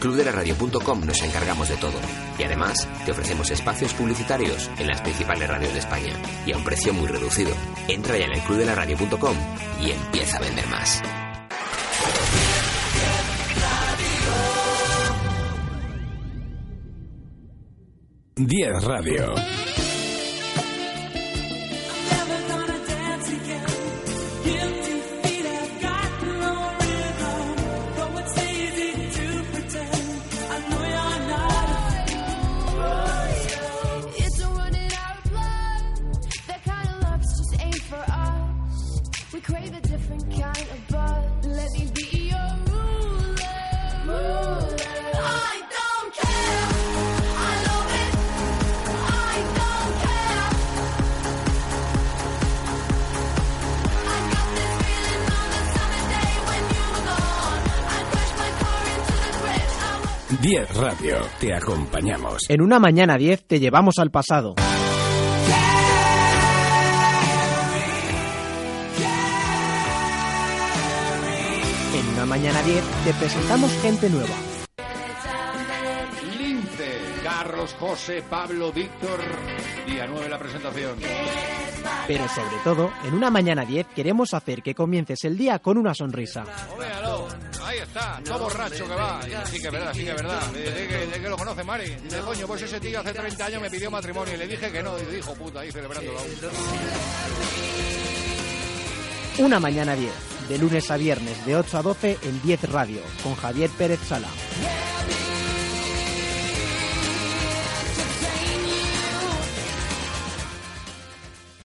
Clubdelaradio.com nos encargamos de todo y además te ofrecemos espacios publicitarios en las principales radios de España y a un precio muy reducido. Entra ya en el clubdelaradio.com y empieza a vender más. Diez Radio. 10 Radio, te acompañamos. En una mañana 10 te llevamos al pasado. En una mañana 10 te presentamos gente nueva. Lince, Carlos, José, Pablo, Víctor. Día 9 la presentación. Pero sobre todo, en una mañana 10 queremos hacer que comiences el día con una sonrisa. Véalo, ahí está, todo borracho que va. Sí que es verdad, sí que es verdad. De, de que, de que lo conoce Mari. Dice, coño, pues ese tío hace 30 años me pidió matrimonio y le dije que no. Y dijo, puta, ahí celebrándolo. Una mañana 10, de lunes a viernes de 8 a 12 en 10 Radio, con Javier Pérez Sala.